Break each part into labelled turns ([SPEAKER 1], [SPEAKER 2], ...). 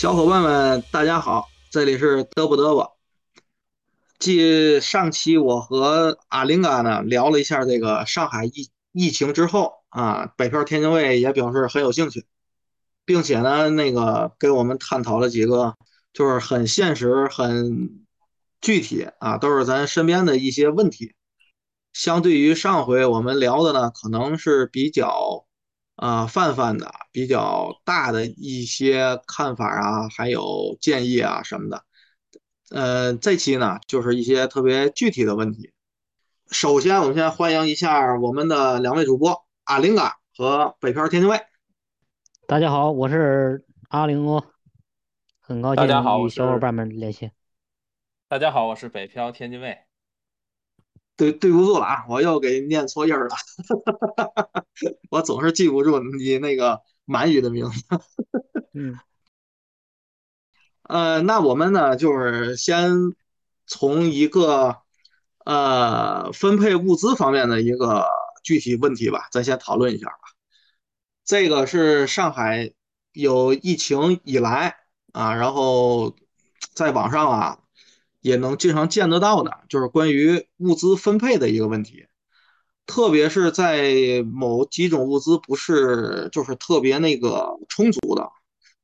[SPEAKER 1] 小伙伴们，大家好，这里是嘚啵嘚啵。继上期我和阿林嘎呢聊了一下这个上海疫疫情之后啊，北漂天津卫也表示很有兴趣，并且呢，那个给我们探讨了几个就是很现实、很具体啊，都是咱身边的一些问题。相对于上回我们聊的呢，可能是比较。啊，泛泛的比较大的一些看法啊，还有建议啊什么的。呃，这期呢就是一些特别具体的问题。首先，我们先欢迎一下我们的两位主播阿林嘎和北漂天津卫。
[SPEAKER 2] 大家好，我是阿林哥，很高兴与小伙伴们连线。
[SPEAKER 3] 大家好，我是北漂天津卫。
[SPEAKER 1] 对对不住了啊，我又给念错音了，我总是记不住你那个满语的名字。
[SPEAKER 2] 嗯，
[SPEAKER 1] 呃，那我们呢，就是先从一个呃分配物资方面的一个具体问题吧，咱先讨论一下吧。这个是上海有疫情以来啊，然后在网上啊。也能经常见得到的，就是关于物资分配的一个问题，特别是在某几种物资不是就是特别那个充足的，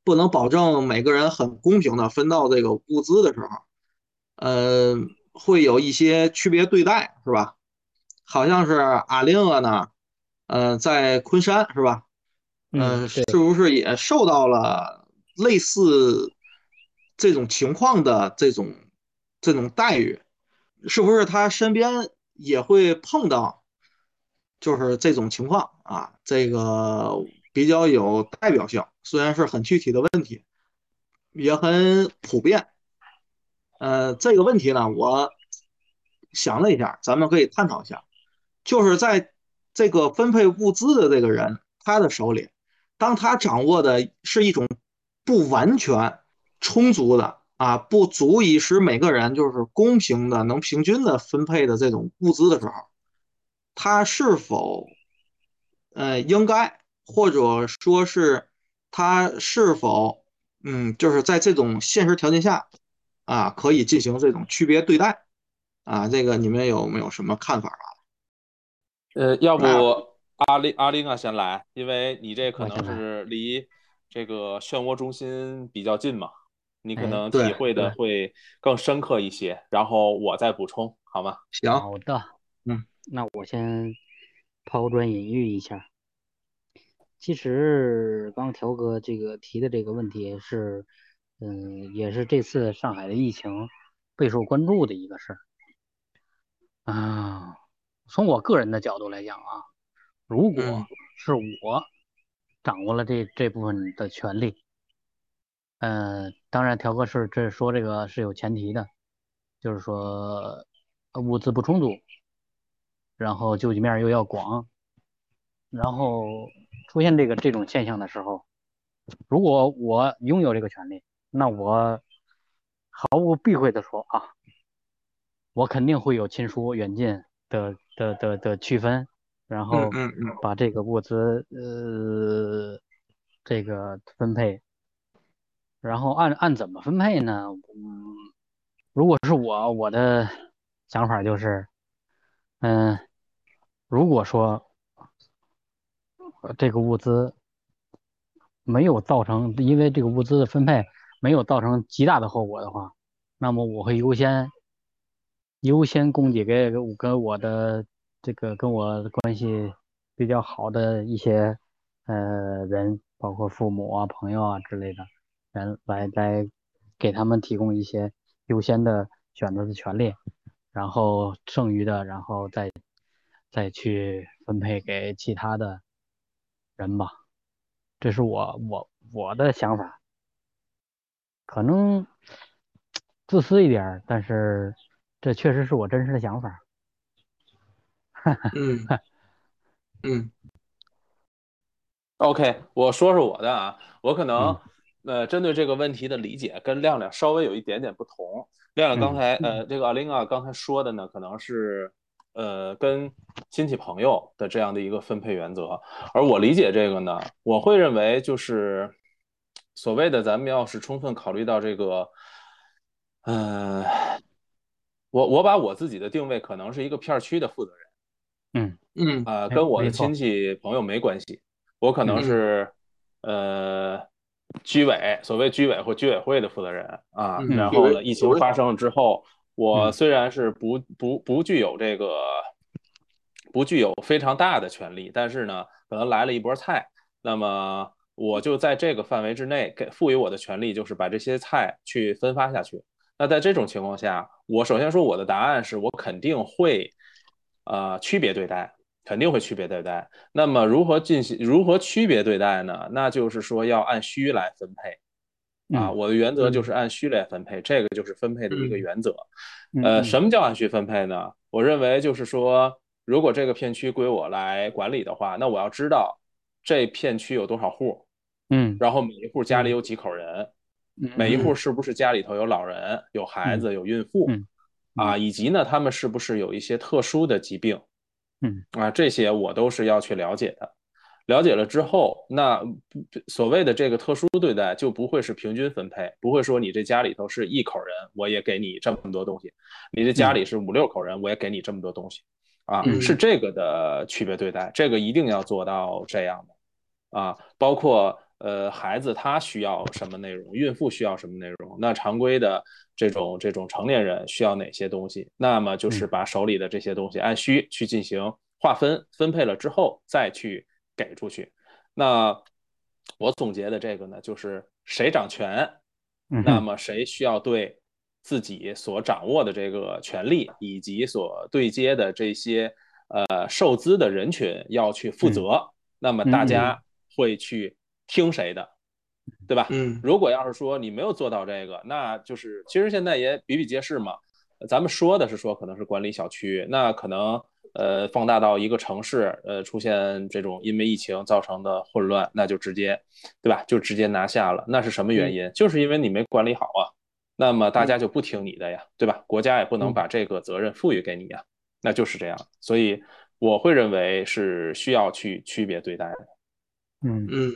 [SPEAKER 1] 不能保证每个人很公平的分到这个物资的时候，呃，会有一些区别对待，是吧？好像是阿令啊呢，呃，在昆山是吧？
[SPEAKER 2] 嗯，
[SPEAKER 1] 是不是也受到了类似这种情况的这种？这种待遇，是不是他身边也会碰到？就是这种情况啊，这个比较有代表性，虽然是很具体的问题，也很普遍。呃，这个问题呢，我想了一下，咱们可以探讨一下，就是在这个分配物资的这个人，他的手里，当他掌握的是一种不完全充足的。啊，不足以使每个人就是公平的、能平均的分配的这种物资的时候，他是否，呃，应该或者说是他是否，嗯，就是在这种现实条件下，啊，可以进行这种区别对待，啊，这个你们有没有什么看法啊？
[SPEAKER 3] 呃，要不阿林阿林啊先来，因为你这可能是离这个漩涡中心比较近嘛。你可能体会的会更深刻一些，然后我再补充，好吗？
[SPEAKER 1] 行，
[SPEAKER 2] 好的，
[SPEAKER 1] 嗯，
[SPEAKER 2] 那我先抛砖引玉一下。其实刚条哥这个提的这个问题是，嗯，也是这次上海的疫情备受关注的一个事儿啊。从我个人的角度来讲啊，如果是我掌握了这这部分的权利。嗯，当然，调课是这说这个是有前提的，就是说物资不充足，然后救济面又要广，然后出现这个这种现象的时候，如果我拥有这个权利，那我毫无避讳的说啊，我肯定会有亲疏远近的的的的区分，然后把这个物资呃这个分配。然后按按怎么分配呢？嗯，如果是我，我的想法就是，嗯，如果说这个物资没有造成，因为这个物资的分配没有造成极大的后果的话，那么我会优先优先供给给跟我的这个跟我关系比较好的一些呃人，包括父母啊、朋友啊之类的。人来来给他们提供一些优先的选择的权利，然后剩余的，然后再再去分配给其他的人吧。这是我我我的想法，可能自私一点，但是这确实是我真实的想法。
[SPEAKER 1] 嗯嗯
[SPEAKER 3] ，OK，我说说我的啊，我可能。呃，针对这个问题的理解跟亮亮稍微有一点点不同。亮亮刚才，呃，这个阿玲啊刚才说的呢，可能是，呃，跟亲戚朋友的这样的一个分配原则。而我理解这个呢，我会认为就是，所谓的咱们要是充分考虑到这个，嗯，我我把我自己的定位可能是一个片区的负责人。
[SPEAKER 2] 嗯
[SPEAKER 1] 嗯
[SPEAKER 3] 啊，跟我的亲戚朋友没关系，我可能是呃居委，所谓居委或居委会的负责人啊。然后呢，疫情发生了之后，我虽然是不不不具有这个不具有非常大的权利，但是呢，可能来了一波菜，那么我就在这个范围之内给赋予我的权利，就是把这些菜去分发下去。那在这种情况下，我首先说我的答案是我肯定会。呃，区别对待肯定会区别对待。那么如何进行如何区别对待呢？那就是说要按需来分配啊。我的原则就是按需来分配，这个就是分配的一个原则。呃，什么叫按需分配呢？我认为就是说，如果这个片区归我来管理的话，那我要知道这片区有多少户，
[SPEAKER 2] 嗯，
[SPEAKER 3] 然后每一户家里有几口人，每一户是不是家里头有老人、有孩子、有孕妇。啊，以及呢，他们是不是有一些特殊的疾病？
[SPEAKER 2] 嗯，
[SPEAKER 3] 啊，这些我都是要去了解的。了解了之后，那所谓的这个特殊对待就不会是平均分配，不会说你这家里头是一口人，我也给你这么多东西；你这家里是五六口人，我也给你这么多东西。啊，是这个的区别对待，这个一定要做到这样的。啊，包括。呃，孩子他需要什么内容？孕妇需要什么内容？那常规的这种这种成年人需要哪些东西？那么就是把手里的这些东西按需去进行划分分配了之后，再去给出去。那我总结的这个呢，就是谁掌权，那么谁需要对自己所掌握的这个权利以及所对接的这些呃受资的人群要去负责。那么大家会去。听谁的，对吧？
[SPEAKER 1] 嗯，
[SPEAKER 3] 如果要是说你没有做到这个，那就是其实现在也比比皆是嘛。咱们说的是说可能是管理小区，那可能呃放大到一个城市，呃出现这种因为疫情造成的混乱，那就直接，对吧？就直接拿下了。那是什么原因？就是因为你没管理好啊。那么大家就不听你的呀，对吧？国家也不能把这个责任赋予给你呀，那就是这样。所以我会认为是需要去区别对待的。
[SPEAKER 2] 嗯
[SPEAKER 1] 嗯。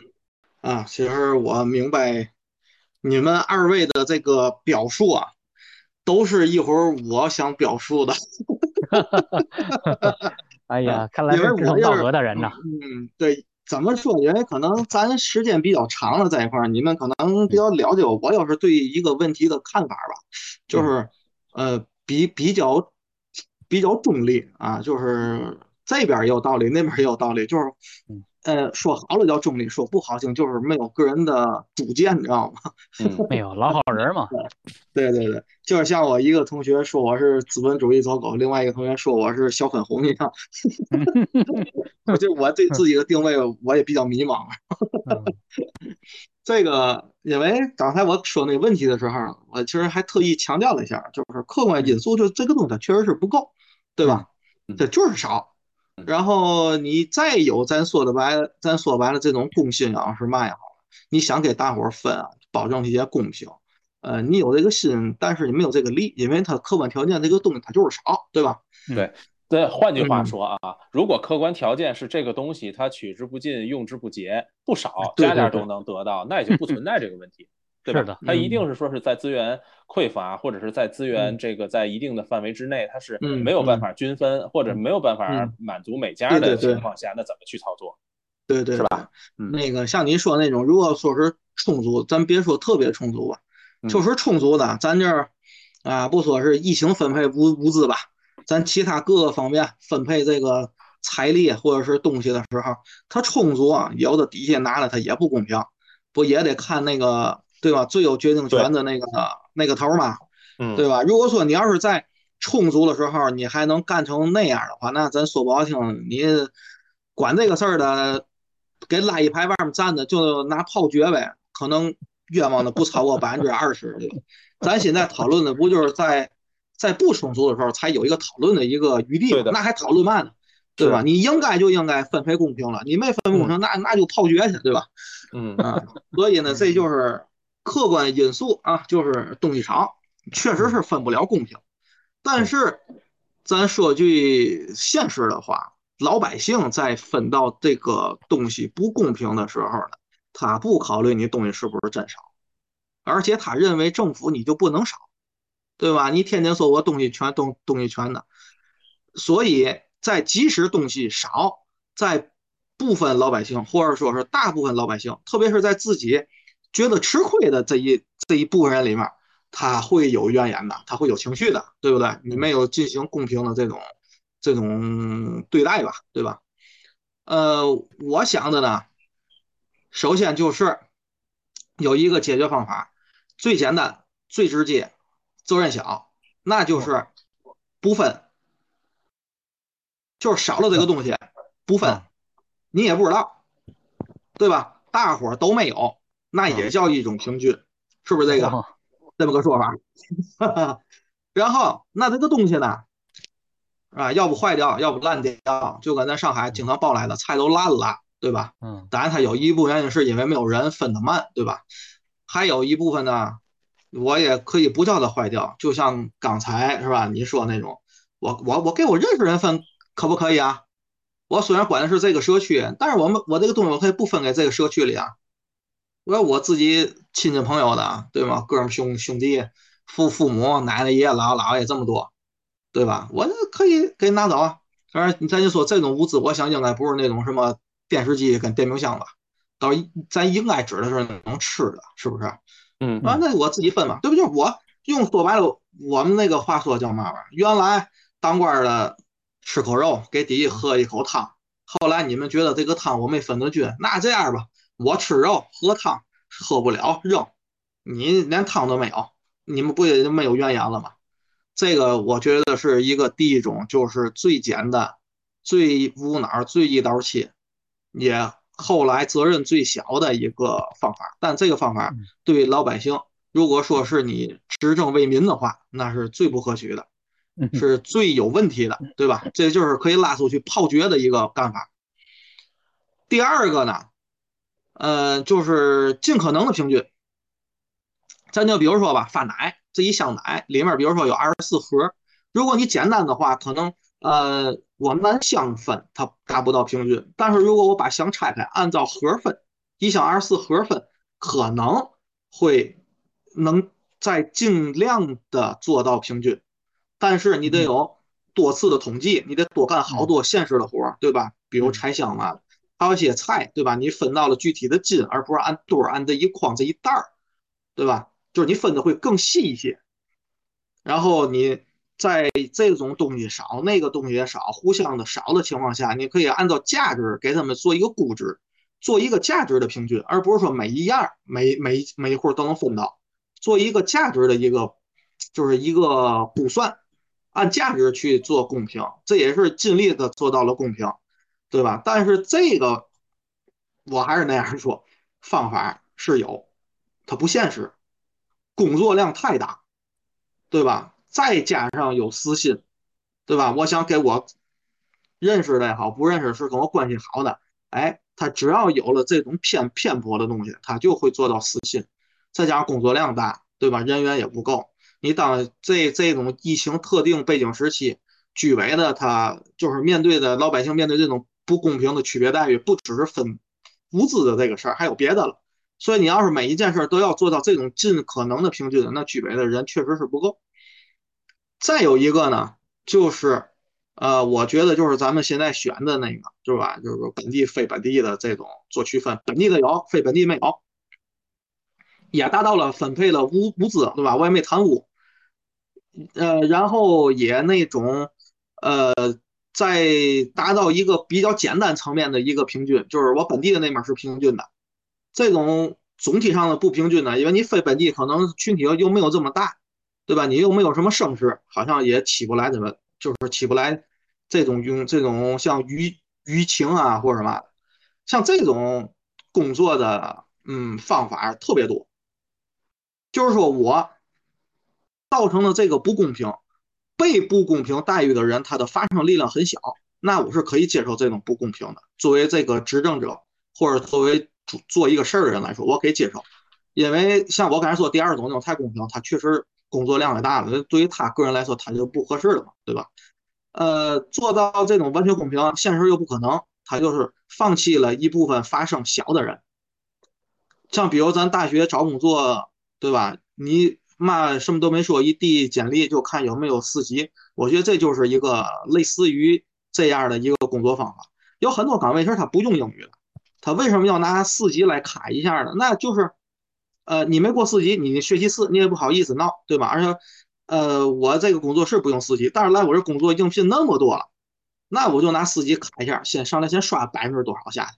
[SPEAKER 1] 啊，其实我明白你们二位的这个表述啊，都是一会儿我想表述的。
[SPEAKER 2] 哎呀，看来是志同道合的人呐。
[SPEAKER 1] 嗯，对，怎么说？因为可能咱时间比较长了在一块儿，你们可能比较了解我。我要是对一个问题的看法吧，就是呃，比比较比较中立啊，就是这边也有道理，那边也有道理，就是。呃，说好了叫中立，说不好听就是没有个人的主见，你知道吗？
[SPEAKER 2] 没有老好人嘛。
[SPEAKER 1] 对对对，就是像我一个同学说我是资本主义走狗，另外一个同学说我是小粉红一样。我就我对自己的定位，我也比较迷茫。这个，因为刚才我说那个问题的时候，我其实还特意强调了一下，就是客观因素，就这个东西它确实是不够，对吧？这就是少。然后你再有咱说的白，咱说白了这种公信啊是嘛也好，你想给大伙儿分啊，保证一些公平，呃，你有这个心，但是你没有这个力，因为它客观条件这个东西它就是少，对吧？
[SPEAKER 3] 对，对，换句话说啊，如果客观条件是这个东西它取之不尽、用之不竭，不少，家家都能得到，那也就不存在这个问题。是
[SPEAKER 2] 的，
[SPEAKER 3] 它一定是说是在资源匮乏，或者是在资源这个在一定的范围之内，它是没有办法均分，或者没有办法满足每家的情。况下，那怎么去操作？
[SPEAKER 1] 对对，
[SPEAKER 3] 是吧？
[SPEAKER 1] 那个像您说那种，如果说是充足，咱别说特别充足吧，就是充足的，咱这儿啊，不说是疫情分配物物资吧，咱其他各个方面分配这个财力或者是东西的时候，它充足啊，有的底下拿了它也不公平，不也得看那个。对吧？最有决定权的那个那个头嘛，
[SPEAKER 3] 嗯，
[SPEAKER 1] 对吧？如果说你要是在充足的时候，你还能干成那样的话，那咱说不好听，你管这个事儿的，给拉一排外面站着就拿炮决呗，可能冤枉的不超过百分之二十。对咱现在讨论的不就是在在不充足的时候才有一个讨论的一个余地吗？那还讨论嘛呢？对吧？你应该就应该分配公平了，你没分配公平，那那就炮决去，对吧？
[SPEAKER 3] 嗯
[SPEAKER 1] 啊，所以呢，这就是。客观因素啊，就是东西少，确实是分不了公平。但是，咱说句现实的话，老百姓在分到这个东西不公平的时候呢，他不考虑你东西是不是真少，而且他认为政府你就不能少，对吧？你天天说我东西全东东西全的，所以在即使东西少，在部分老百姓或者说是大部分老百姓，特别是在自己觉得吃亏的这一这一部分人里面，他会有怨言的，他会有情绪的，对不对？你没有进行公平的这种这种对待吧，对吧？呃，我想的呢。首先就是有一个解决方法，最简单、最直接、责任小，那就是不分，就是少了这个东西不分，你也不知道，对吧？大伙都没有，那也叫一种平均，是不是这个这么个说法？然后那这个东西呢，啊，要不坏掉，要不烂掉，就跟咱上海经常报来的菜都烂了。对吧？
[SPEAKER 2] 嗯，
[SPEAKER 1] 当然，它有一部分原因是因为没有人分得慢，对吧？还有一部分呢，我也可以不叫它坏掉，就像刚才是吧？你说那种，我我我给我认识人分可不可以啊？我虽然管的是这个社区，但是我们我这个东西我可以不分给这个社区里啊。我要我自己亲戚朋友的，对吗？哥们兄兄弟、父父母、奶奶、爷爷、姥姥、姥爷这么多，对吧？我可以给你拿走啊。当然，咱就说这种物资，我想应该不是那种什么。电视机跟电冰箱吧，到咱应该指的是能吃的，是不是？
[SPEAKER 3] 嗯，
[SPEAKER 1] 啊，那我自己分嘛，对不？就是我用说白了，我们那个话说叫嘛玩意儿？原来当官的吃口肉，给底下喝一口汤。后来你们觉得这个汤我没分得均，那这样吧，我吃肉喝汤喝不了扔，你连汤都没有，你们不也就没有怨言了吗？这个我觉得是一个第一种，就是最简单、最无脑、最一刀切。也后来责任最小的一个方法，但这个方法对老百姓，如果说是你执政为民的话，那是最不可取的，是最有问题的，对吧？这就是可以拉出去炮决的一个干法。第二个呢，呃，就是尽可能的平均。咱就比如说吧，发奶这一箱奶里面，比如说有二十四盒，如果你简单的话，可能。呃，我按箱分，它达不到平均。但是如果我把箱拆开，按照盒分，一箱二十四盒分，可能会能在尽量的做到平均。但是你得有多次的统计，你得多干好多现实的活，对吧？比如拆箱嘛，还有一些菜，对吧？你分到了具体的斤，而不是按堆儿、按这一筐、这一袋儿，对吧？就是你分的会更细一些。然后你。在这种东西少，那个东西也少，互相的少的情况下，你可以按照价值给他们做一个估值，做一个价值的平均，而不是说每一样每每每一户都能分到，做一个价值的一个就是一个估算，按价值去做公平，这也是尽力的做到了公平，对吧？但是这个我还是那样说，方法是有，它不现实，工作量太大，对吧？再加上有私心，对吧？我想给我认识的也好，不认识是跟我关系好的，哎，他只要有了这种偏偏颇的东西，他就会做到私心。再加上工作量大，对吧？人员也不够。你当这这种疫情特定背景时期，居委的他就是面对的老百姓面对这种不公平的区别待遇，不只是分物资的这个事儿，还有别的了。所以你要是每一件事都要做到这种尽可能的平均，那居委的人确实是不够。再有一个呢，就是，呃，我觉得就是咱们现在选的那个，是吧？就是说本地非本地的这种做区分，本地的有，非本地没有，也达到了分配了物物资，对吧？我也没贪污，呃，然后也那种，呃，在达到一个比较简单层面的一个平均，就是我本地的那面是平均的，这种总体上的不平均呢，因为你非本地可能群体又没有这么大。对吧？你又没有什么声势，好像也起不来怎么，就是起不来这种用这种像舆舆情啊或者什么，像这种工作的嗯方法特别多。就是说我造成的这个不公平，被不公平待遇的人，他的发声力量很小，那我是可以接受这种不公平的。作为这个执政者或者作为做一个事儿的人来说，我可以接受，因为像我刚才说第二种那种太公平，他确实。工作量也大了，对于他个人来说，他就不合适了嘛，对吧？呃，做到这种完全公平，现实又不可能，他就是放弃了一部分发声小的人，像比如咱大学找工作，对吧？你嘛什么都没说，一递简历就看有没有四级。我觉得这就是一个类似于这样的一个工作方法。有很多岗位其实他不用英语的，他为什么要拿四级来卡一下呢？那就是，呃，你没过四级，你学习四你也不好意思闹，对吧？而且，呃，我这个工作是不用四级，但是来我这工作应聘那么多了，那我就拿四级卡一下，先上来先刷百分之多少下去。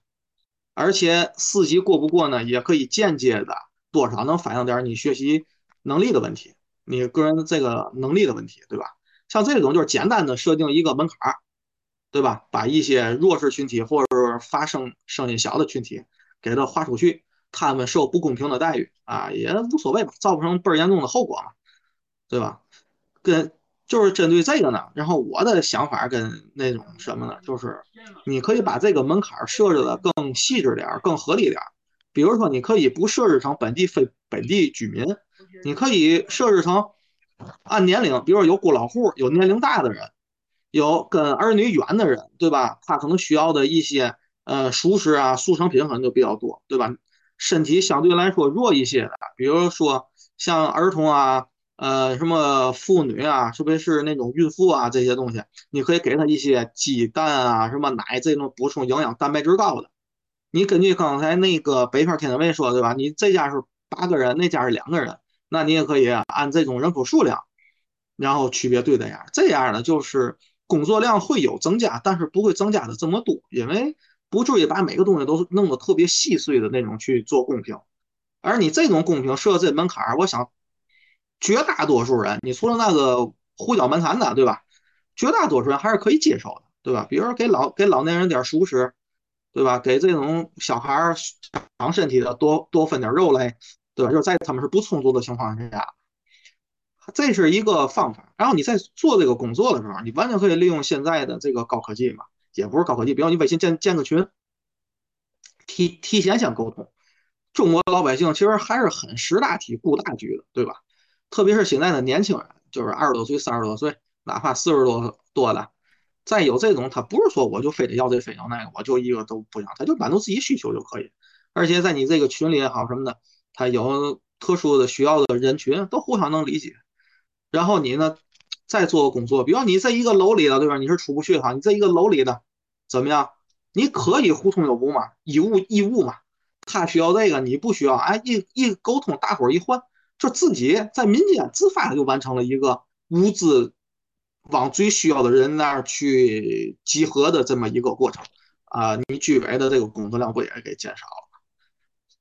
[SPEAKER 1] 而且四级过不过呢，也可以间接的多少能反映点你学习能力的问题，你个人这个能力的问题，对吧？像这种就是简单的设定一个门槛儿，对吧？把一些弱势群体或者是发声声音小的群体给他划出去，他们受不公平的待遇啊，也无所谓吧，造不成倍儿严重的后果嘛，对吧？跟。就是针对这个呢，然后我的想法跟那种什么呢，就是你可以把这个门槛设置的更细致点儿，更合理点儿。比如说，你可以不设置成本地非本地居民，你可以设置成按年龄，比如说有孤老户，有年龄大的人，有跟儿女远的人，对吧？他可能需要的一些呃熟食啊、速成品可能就比较多，对吧？身体相对来说弱一些的，比如说像儿童啊。呃，什么妇女啊，特别是那种孕妇啊，这些东西，你可以给他一些鸡蛋啊，什么奶这种补充营养、蛋白质高的。你根据刚才那个北方天津卫说，对吧？你这家是八个人，那家是两个人，那你也可以按这种人口数量，然后区别对待下。这样呢，就是工作量会有增加，但是不会增加的这么多，因为不至于把每个东西都弄得特别细碎的那种去做公平。而你这种公平设这门槛，我想。绝大多数人，你除了那个胡搅蛮缠的，对吧？绝大多数人还是可以接受的，对吧？比如说给老给老年人点熟食，对吧？给这种小孩长身体的多多分点肉类，对吧？就是在他们是不充足的情况之下，这是一个方法。然后你在做这个工作的时候，你完全可以利用现在的这个高科技嘛，也不是高科技，比如你微信建建个群，提提前先沟通。中国老百姓其实还是很识大体、顾大局的，对吧？特别是现在的年轻人，就是二十多岁、三十多岁，哪怕四十多多的，再有这种，他不是说我就非得要这非要那个，我就一个都不要，他就满足自己需求就可以。而且在你这个群里也好什么的，他有特殊的需要的人群都互相能理解。然后你呢，再做工作，比如你在一个楼里的，对吧？你是出不去哈，你在一个楼里的怎么样？你可以互通有无嘛，以物易物嘛。他需要这个，你不需要，哎，一一沟通，大伙儿一换。就自己在民间自发的就完成了一个物资往最需要的人那儿去集合的这么一个过程啊，你居委的这个工作量不也给减少了？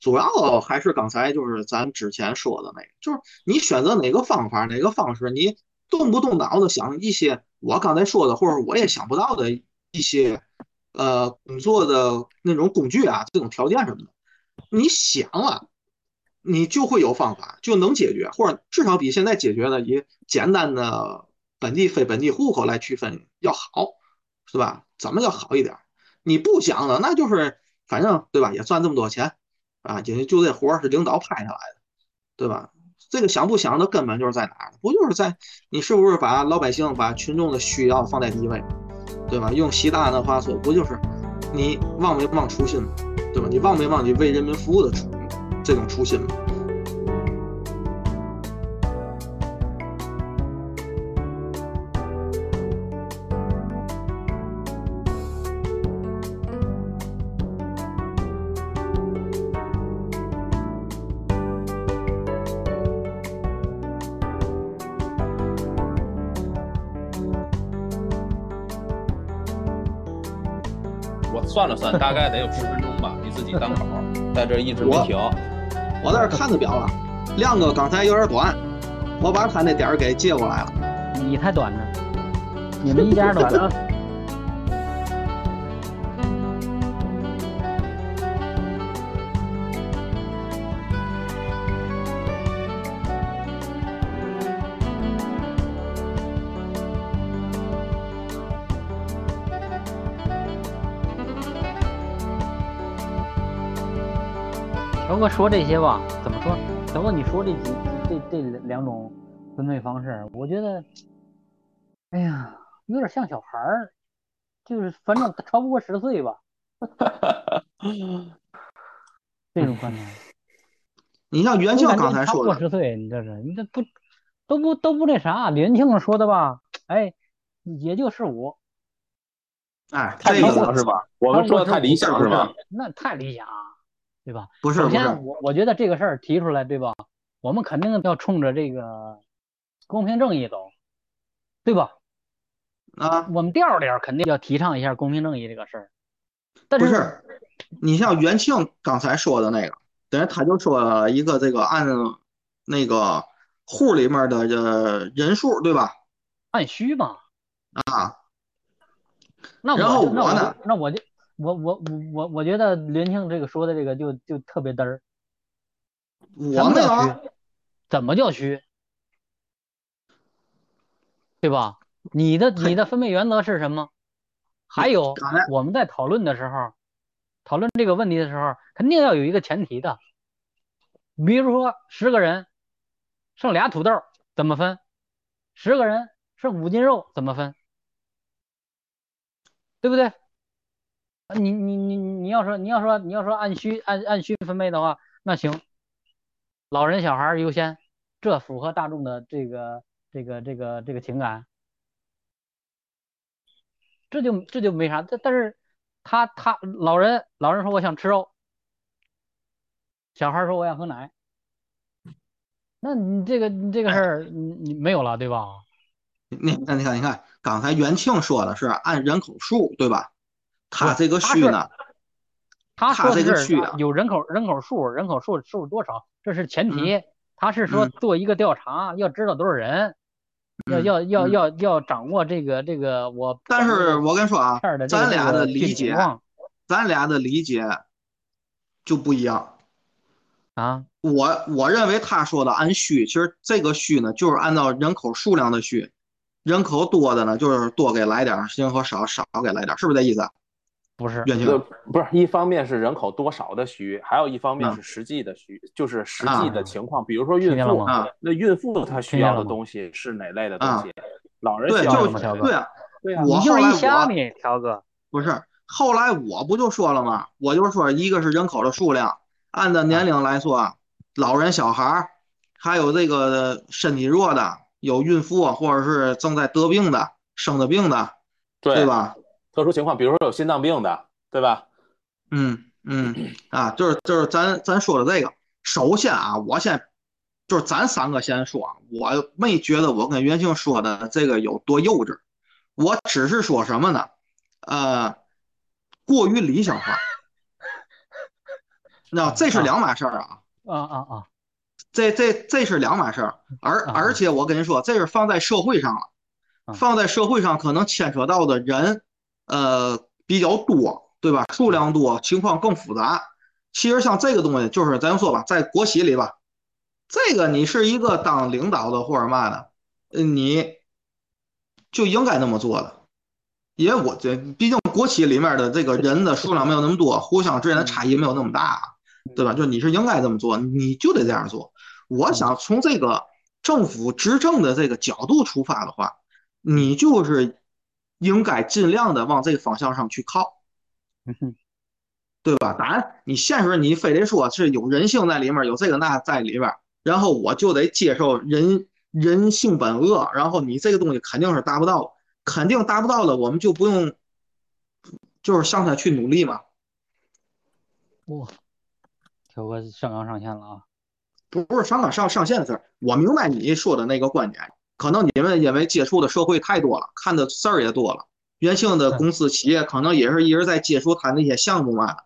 [SPEAKER 1] 主要还是刚才就是咱之前说的那个，就是你选择哪个方法哪个方式，你动不动脑子想一些我刚才说的或者我也想不到的一些呃工作的那种工具啊，这种条件什么的，你想了。你就会有方法，就能解决，或者至少比现在解决的以简单的本地非本地户口来区分要好，是吧？怎么叫好一点？你不想的，那就是反正对吧？也赚这么多钱啊，就就这活是领导派下来的，对吧？这个想不想的根本就是在哪儿？不就是在你是不是把老百姓、把群众的需要放在第一位，对吧？用习大大的话说，不就是你忘没忘初心，对吧？你忘没忘记为人民服务的初？这种初心嘛。
[SPEAKER 3] 算了算，大概得有十分钟吧，你自己单口，在这一直没停。
[SPEAKER 1] 我在这看着表了，亮哥刚才有点短，我把他那点儿给借过来了。
[SPEAKER 2] 你太短了，你们一家短了。我说这些吧，怎么说？小哥，你说这几这这两种分配方式，我觉得，哎呀，有点像小孩儿，就是反正超不过十岁吧。这种观点，
[SPEAKER 1] 你像元庆刚才说
[SPEAKER 2] 的，十岁，你这是你这不都不都不那啥？元庆说的吧？哎，也就是五。
[SPEAKER 1] 哎，
[SPEAKER 3] 太理想是吧？我们说的太理想是吧？
[SPEAKER 2] 那太理想，对吧？
[SPEAKER 1] 不是，
[SPEAKER 2] 首先我我觉得这个事儿提出来，对吧？我们肯定要冲着这个公平正义走，对吧？
[SPEAKER 1] 啊，
[SPEAKER 2] 我们调调肯定要提倡一下公平正义这个事儿。
[SPEAKER 1] 不是，你像元庆刚才说的那个，等于他就说一个这个按那个户里面的这人数，对吧？
[SPEAKER 2] 按需嘛。
[SPEAKER 1] 啊。
[SPEAKER 2] 那
[SPEAKER 1] 然后
[SPEAKER 2] 我
[SPEAKER 1] 呢？
[SPEAKER 2] 那我就我我我我我觉得林庆这个说的这个就就特别嘚儿。
[SPEAKER 1] 我没
[SPEAKER 2] 有。怎么叫虚？对吧？你的你的分配原则是什么？还有我们在讨论的时候，讨论这个问题的时候，肯定要有一个前提的。比如说十个人剩俩土豆怎么分？十个人剩五斤肉怎么分？对不对？你你你你要说你要说你要说按需按按需分配的话，那行，老人小孩优先，这符合大众的这个这个这个这个情感，这就这就没啥。但但是他他老人老人说我想吃肉，小孩说我想喝奶，那你这个你这个事儿你你没有了对吧？
[SPEAKER 1] 你看你看你看。刚才元庆说的是按人口数，对吧？他这个虚呢，
[SPEAKER 2] 他
[SPEAKER 1] 说这个虚
[SPEAKER 2] 有人口人口数，人口数数多少，这是前提。他是说做一个调查，要知道多少人，要要要要要掌握这个这个我。
[SPEAKER 1] 但是我跟你说啊，咱俩
[SPEAKER 2] 的
[SPEAKER 1] 理解，咱俩的理解就不一样
[SPEAKER 2] 啊。
[SPEAKER 1] 我我认为他说的按虚，其实这个虚呢，就是按照人口数量的虚。人口多的呢，就是多给来点儿；人口少少给来点儿，是不是这意思？
[SPEAKER 2] 不是，
[SPEAKER 3] 不是。一方面是人口多少的虚，还有一方面是实际的虚，就是实际的情况。比如说孕妇，那孕妇她需要的东西是哪类的东西？老人需要什么？
[SPEAKER 1] 对啊，
[SPEAKER 3] 对啊。
[SPEAKER 1] 我后来
[SPEAKER 2] 我条哥
[SPEAKER 1] 不是，后来我不就说了吗？我就说，一个是人口的数量，按照年龄来说，老人、小孩儿还有这个身体弱的。有孕妇或者是正在得病的、生的病的，
[SPEAKER 3] 对
[SPEAKER 1] 吧？
[SPEAKER 3] 特殊情况，比如说有心脏病的，对吧？
[SPEAKER 1] 嗯嗯啊，就是就是咱咱说的这个。首先啊，我先就是咱三个先说，我没觉得我跟袁庆说的这个有多幼稚，我只是说什么呢？呃，过于理想化。那这是两码事儿
[SPEAKER 2] 啊。啊啊啊！
[SPEAKER 1] 这这这是两码事儿，而而且我跟你说，这是放在社会上了，放在社会上可能牵扯到的人，呃比较多，对吧？数量多，情况更复杂。其实像这个东西，就是咱说吧，在国企里吧，这个你是一个当领导的或者嘛的，你就应该那么做的，因为我这毕竟国企里面的这个人的数量没有那么多，互相之间的差异没有那么大，对吧？就你是应该这么做，你就得这样做。我想从这个政府执政的这个角度出发的话，你就是应该尽量的往这个方向上去靠，对吧？当然，你现实你非得说是有人性在里面，有这个那在里边，然后我就得接受人人性本恶，然后你这个东西肯定是达不到，肯定达不到的，我们就不用就是向他去努力嘛。
[SPEAKER 2] 哇，小哥上纲上线了啊！
[SPEAKER 1] 不不是上纲上上线的事儿，我明白你说的那个观点。可能你们因为接触的社会太多了，看的事儿也多了。原性的公司企业可能也是一直在接触他那些项目嘛，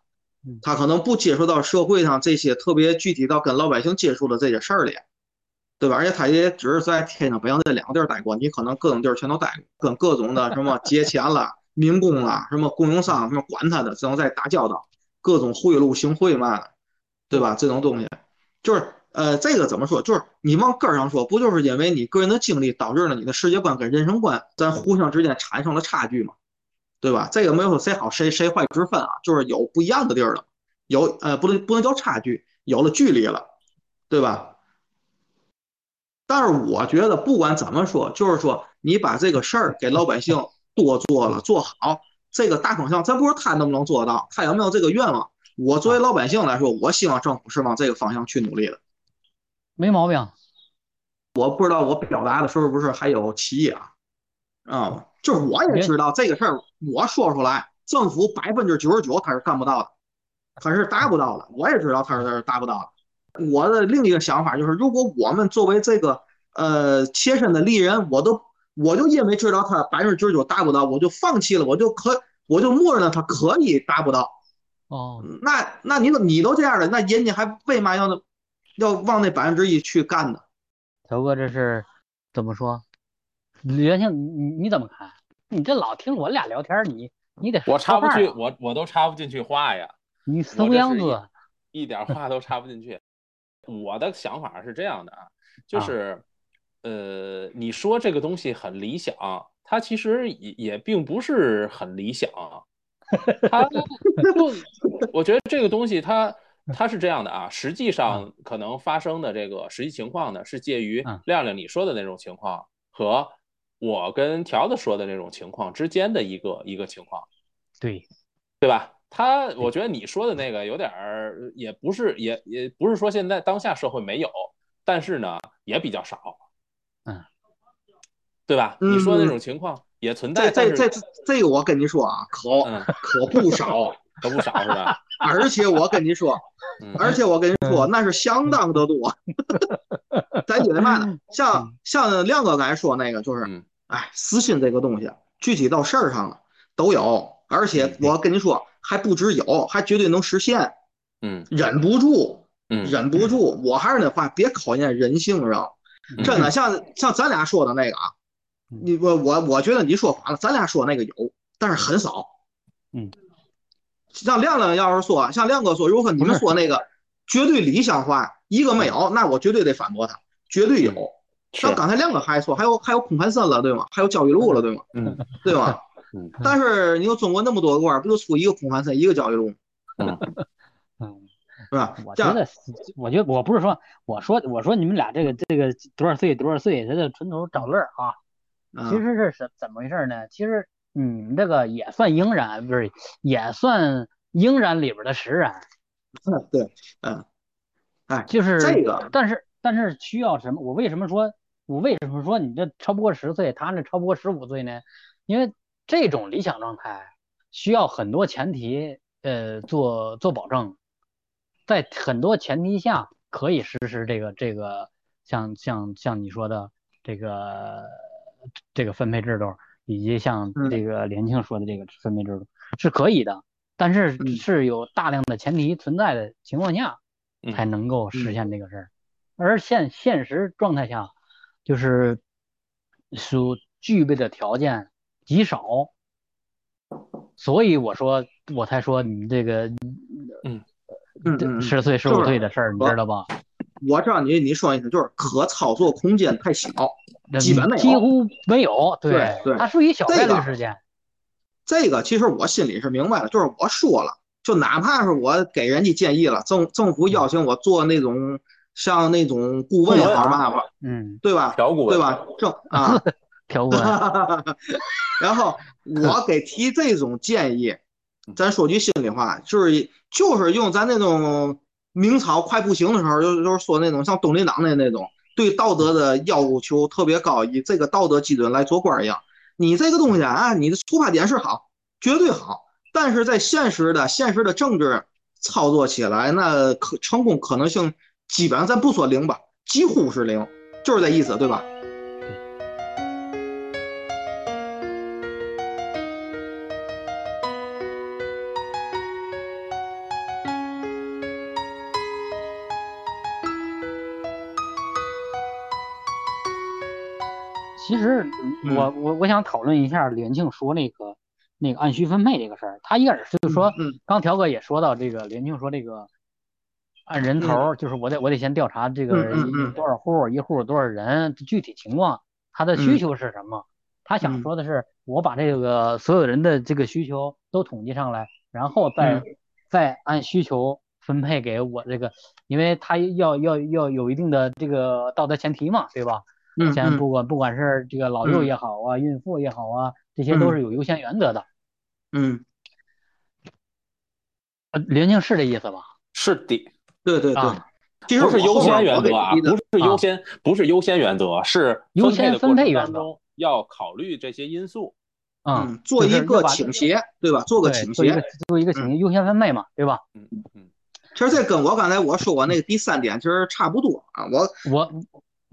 [SPEAKER 1] 他可能不接触到社会上这些特别具体到跟老百姓接触的这些事儿里，对吧？而且他也只是在天津、北京这两个地儿待过，你可能各种地儿全都待过，跟各种的 什么节钱了、民工了、什么供应商什么管他的，只能在打交道，各种贿赂、行贿嘛，对吧？这种东西就是。呃，这个怎么说？就是你往根儿上说，不就是因为你个人的经历导致了你的世界观跟人生观咱互相之间产生了差距嘛？对吧？这个没有说谁好谁谁坏之分啊，就是有不一样的地儿了，有呃不能不能叫差距，有了距离了，对吧？但是我觉得不管怎么说，就是说你把这个事儿给老百姓多做了做好，这个大方向，咱不是他能不能做到，他有没有这个愿望？我作为老百姓来说，我希望政府是往这个方向去努力的。
[SPEAKER 2] 没毛病。
[SPEAKER 1] 我不知道我表达的是不是还有歧义啊？啊，就是我也知道这个事儿，我说出来，政府百分之九十九他是干不到的，他是达不到的。我也知道他是达不到的。我的另一个想法就是，如果我们作为这个呃切身的利人，我都我就因为知道他百分之九十九达不到，我就放弃了，我就可我就默认了他可以达不到。
[SPEAKER 2] 哦，
[SPEAKER 1] 那那你都你都这样了，那人家还为嘛要要往那百分之一去干呢？
[SPEAKER 2] 头哥，这是怎么说？袁庆，你你怎么看？你这老听我俩聊天，你你得
[SPEAKER 3] 我插不去，我我都插不进去话呀。
[SPEAKER 2] 你什么样子？
[SPEAKER 3] 一点话都插不进去。我的想法是这样的啊，就是呃，你说这个东西很理想，它其实也也并不是很理想。它就我觉得这个东西它。它是这样的啊，实际上可能发生的这个实际情况呢，是介于亮亮你说的那种情况和我跟条子说的那种情况之间的一个一个情况，
[SPEAKER 2] 对，
[SPEAKER 3] 对吧？他我觉得你说的那个有点儿，也不是，也也不是说现在当下社会没有，但是呢也比较少，
[SPEAKER 2] 嗯，
[SPEAKER 3] 对吧？你说的那种情况也存在，
[SPEAKER 1] 这这这这个我跟你说啊，可可不少。
[SPEAKER 3] 可不少是吧？
[SPEAKER 1] 而且我跟你说，而且我跟你说，那是相当的多。咱因为嘛呢？像像亮哥刚才说那个，就是，哎，私心这个东西，具体到事儿上了都有。而且我跟你说，还不止有，还绝对能实现。
[SPEAKER 3] 嗯，
[SPEAKER 1] 忍不住，忍不住。我还是那话，别考验人性，知道真的，像像咱俩说的那个啊，你我我我觉得你说反了，咱俩说那个有，但是很少。
[SPEAKER 2] 嗯。
[SPEAKER 1] 像亮亮要是说，像亮哥说，如果说你们说那个绝对理想化一个没有，那我绝对得反驳他，绝对有。像刚才亮哥还说，还有还有孔繁森了，对吗？还有焦裕禄了，对吗？
[SPEAKER 3] 嗯，
[SPEAKER 1] 对吗？嗯。但是你说中国那么多个官，不就出一个孔繁森，一个焦裕禄？
[SPEAKER 2] 嗯 嗯，
[SPEAKER 1] 是吧？
[SPEAKER 2] 我觉得，我觉得我不是说，我说我说你们俩这个这个多少岁多少岁，他这纯属找乐啊。其实是什怎么回事呢？其实。嗯，这个也算应然，不是也算应然里边的实然。
[SPEAKER 1] 嗯，对，嗯，哎，
[SPEAKER 2] 就是
[SPEAKER 1] 这个，
[SPEAKER 2] 但是但是需要什么？我为什么说，我为什么说你这超不过十岁，他那超不过十五岁呢？因为这种理想状态需要很多前提，呃，做做保证，在很多前提下可以实施这个这个，像像像你说的这个这个分配制度。以及像这个连庆说的这个分配制度是可以的，但是是有大量的前提存在的情况下才能够实现这个事儿，而现现实状态下就是所具备的条件极少，所以我说我才说你这个
[SPEAKER 1] 嗯。
[SPEAKER 2] 十岁十五岁的事儿，你知道吧？
[SPEAKER 1] 我知道你你说意思就是可操作空间太小。基本没有，
[SPEAKER 2] 几乎没有。
[SPEAKER 1] 对
[SPEAKER 2] 对，它属于小概率事件。
[SPEAKER 1] 这个其实我心里是明白的，就是我说了，就哪怕是我给人家建议了，政政府邀请我做那种像那种顾问也好嘛吧，
[SPEAKER 2] 嗯，
[SPEAKER 1] 对吧？
[SPEAKER 3] 调顾
[SPEAKER 1] 对吧？政啊，
[SPEAKER 2] 调顾问。
[SPEAKER 1] 然后我给提这种建议，咱说句心里话，就是就是用咱那种明朝快不行的时候，就就是说那种像东林党的那种。对道德的要求特别高，以这个道德基准来做官一样。你这个东西啊，你的出发点是好，绝对好，但是在现实的现实的政治操作起来，那可成功可能性基本上咱不说零吧，几乎是零，就是这意思，对吧？
[SPEAKER 2] 其实我我我想讨论一下连庆说那个那个按需分配这个事儿。他一开始就是说，刚条哥也说到这个连庆说这个按人头，就是我得我得先调查这个多少户一户多少人具体情况，他的需求是什么？他想说的是，我把这个所有人的这个需求都统计上来，然后再再按需求分配给我这个，因为他要要要有一定的这个道德前提嘛，对吧？先不管不管是这个老幼也好啊，孕妇也好啊，这些都是有优先原则的。
[SPEAKER 1] 嗯，
[SPEAKER 2] 林静是这意思吧？
[SPEAKER 3] 是的，
[SPEAKER 1] 对对对，
[SPEAKER 3] 其实是优先原则啊，不是优先，不是优先原则，是
[SPEAKER 2] 优先分配
[SPEAKER 3] 原则要考虑这些因素。
[SPEAKER 2] 嗯，
[SPEAKER 1] 做一个倾斜，对吧？做个倾斜，
[SPEAKER 2] 做一个倾斜，优先分配嘛，对吧？
[SPEAKER 3] 嗯嗯。
[SPEAKER 1] 其实这跟我刚才我说我那个第三点其实差不多啊。我
[SPEAKER 2] 我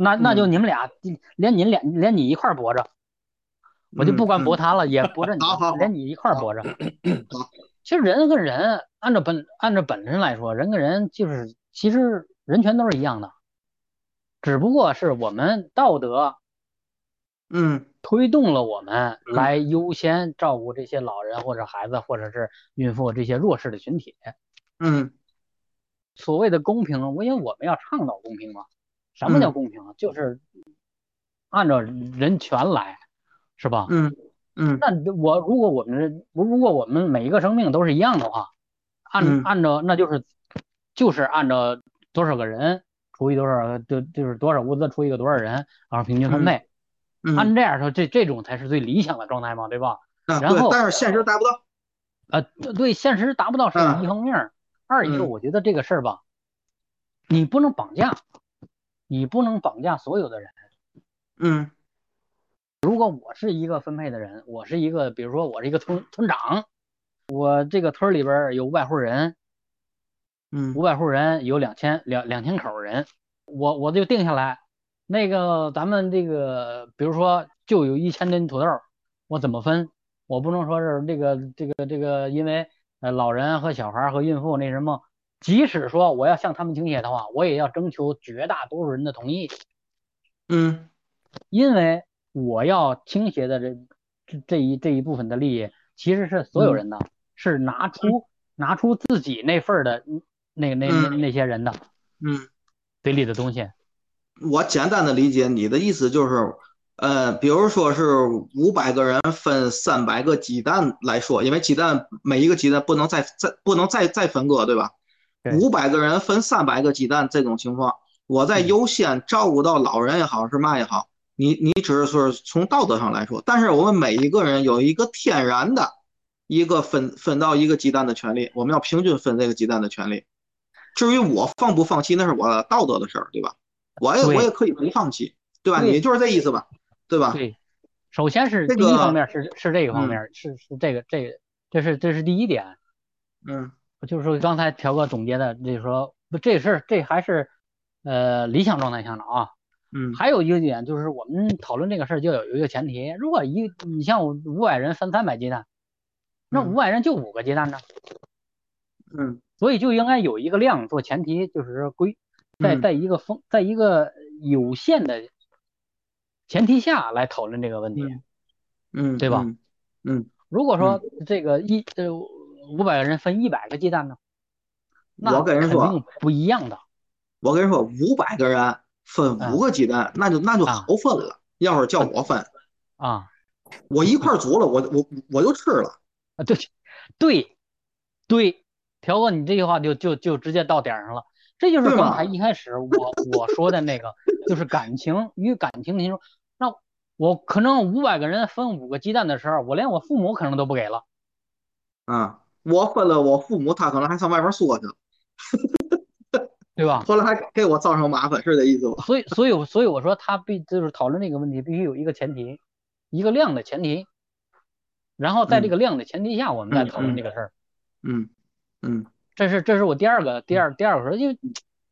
[SPEAKER 2] 那那就你们俩连你俩连你一块驳着，我就不管驳他了，也驳着你，连你一块驳着。其实人跟人按照本按照本身来说，人跟人就是其实人权都是一样的，只不过是我们道德，
[SPEAKER 1] 嗯，
[SPEAKER 2] 推动了我们来优先照顾这些老人或者孩子或者是孕妇这些弱势的群体。
[SPEAKER 1] 嗯。
[SPEAKER 2] 所谓的公平，我因为我们要倡导公平嘛。什么叫公平？就是按照人权来，是吧？
[SPEAKER 1] 嗯嗯。
[SPEAKER 2] 那我如果我们如果我们每一个生命都是一样的话，按按照那就是就是按照多少个人除以多少，就就是多少物资除以个多少人，然后平均分配。嗯按这样说，这这种才是最理想的状态嘛，对吧？然后
[SPEAKER 1] 但是现实达不到。
[SPEAKER 2] 呃，对，现实达不到是一方面。二一个，我觉得这个事儿吧，你不能绑架，你不能绑架所有的人。
[SPEAKER 1] 嗯，
[SPEAKER 2] 如果我是一个分配的人，我是一个，比如说我是一个村村长，我这个村里边有五百户人，
[SPEAKER 1] 嗯，
[SPEAKER 2] 五百户人有两千两两千口人，我我就定下来，那个咱们这个，比如说就有一千吨土豆，我怎么分？我不能说是这个这个这个，因为。呃，老人和小孩和孕妇那什么，即使说我要向他们倾斜的话，我也要征求绝大多数人的同意。
[SPEAKER 1] 嗯，
[SPEAKER 2] 因为我要倾斜的这这这一这一部分的利益，其实是所有人的，是拿出拿出自己那份的那那那那些人的，
[SPEAKER 1] 嗯，
[SPEAKER 2] 嘴里的东西。
[SPEAKER 1] 我简单的理解你的意思就是。呃，比如说是五百个人分三百个鸡蛋来说，因为鸡蛋每一个鸡蛋不能再再不能再再分割，对吧？五百个人分三百个鸡蛋这种情况，我在优先照顾到老人也好是嘛也好，你你只是说从道德上来说，但是我们每一个人有一个天然的一个分分到一个鸡蛋的权利，我们要平均分这个鸡蛋的权利。至于我放不放弃，那是我道德的事儿，对吧？我也我也可以不放弃，对吧？你就是这意思吧？对吧？
[SPEAKER 2] 对，首先是第一方面是是这个方面，是是这个这个，这是这是第一点。
[SPEAKER 1] 嗯，
[SPEAKER 2] 就是说刚才条哥总结的，就是说不这事儿这还是呃理想状态下的啊。
[SPEAKER 1] 嗯，
[SPEAKER 2] 还有一个点就是我们讨论这个事儿就有一个前提，如果一你像五百人分三百鸡蛋，那五百人就五个鸡蛋呢？
[SPEAKER 1] 嗯，
[SPEAKER 2] 所以就应该有一个量做前提，就是规在在一个风在一个有限的。前提下来讨论这个问题，
[SPEAKER 1] 嗯，
[SPEAKER 2] 对吧？
[SPEAKER 1] 嗯，
[SPEAKER 2] 如果说这个一呃五百个人分一百个鸡蛋呢，
[SPEAKER 1] 我跟人说
[SPEAKER 2] 不一样的。
[SPEAKER 1] 我跟人说五百个人分五个鸡蛋，那就那就好分了。要是叫我分
[SPEAKER 2] 啊，
[SPEAKER 1] 我一块煮了，我我我就吃了。
[SPEAKER 2] 啊，对对对，条哥，你这句话就就就直接到点上了。这就是刚才一开始我我说的那个，就是感情与感情的那我可能五百个人分五个鸡蛋的时候，我连我父母可能都不给了。
[SPEAKER 1] 啊，我分了我父母，他可能还上外边说去了，
[SPEAKER 2] 对吧？
[SPEAKER 1] 后来还给我造成麻烦，是这意思吧？
[SPEAKER 2] 所以，所以，所以我说他必就是讨论这个问题，必须有一个前提，一个量的前提，然后在这个量的前提下，我们再讨论这个事儿。
[SPEAKER 1] 嗯嗯。
[SPEAKER 2] 这是这是我第二个第二第二个说，因为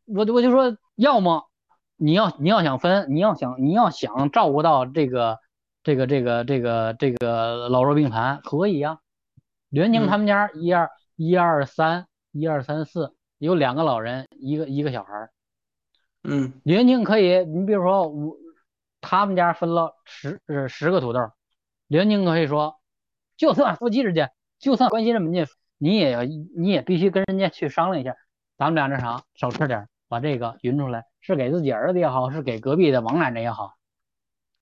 [SPEAKER 2] 我我就说，要么你要你要想分，你要想你要想照顾到这个这个这个这个这个老弱病残，可以呀。袁宁他们家一二一二三一二三四有两个老人，一个一个小孩儿。
[SPEAKER 1] 嗯，
[SPEAKER 2] 刘宁可以，你比如说我他们家分了十十个土豆，刘宁可以说，就算夫妻之间，就算关系这么近。你也要，你也必须跟人家去商量一下，咱们俩这啥少吃点，把这个匀出来，是给自己儿子也好，是给隔壁的王奶奶也好，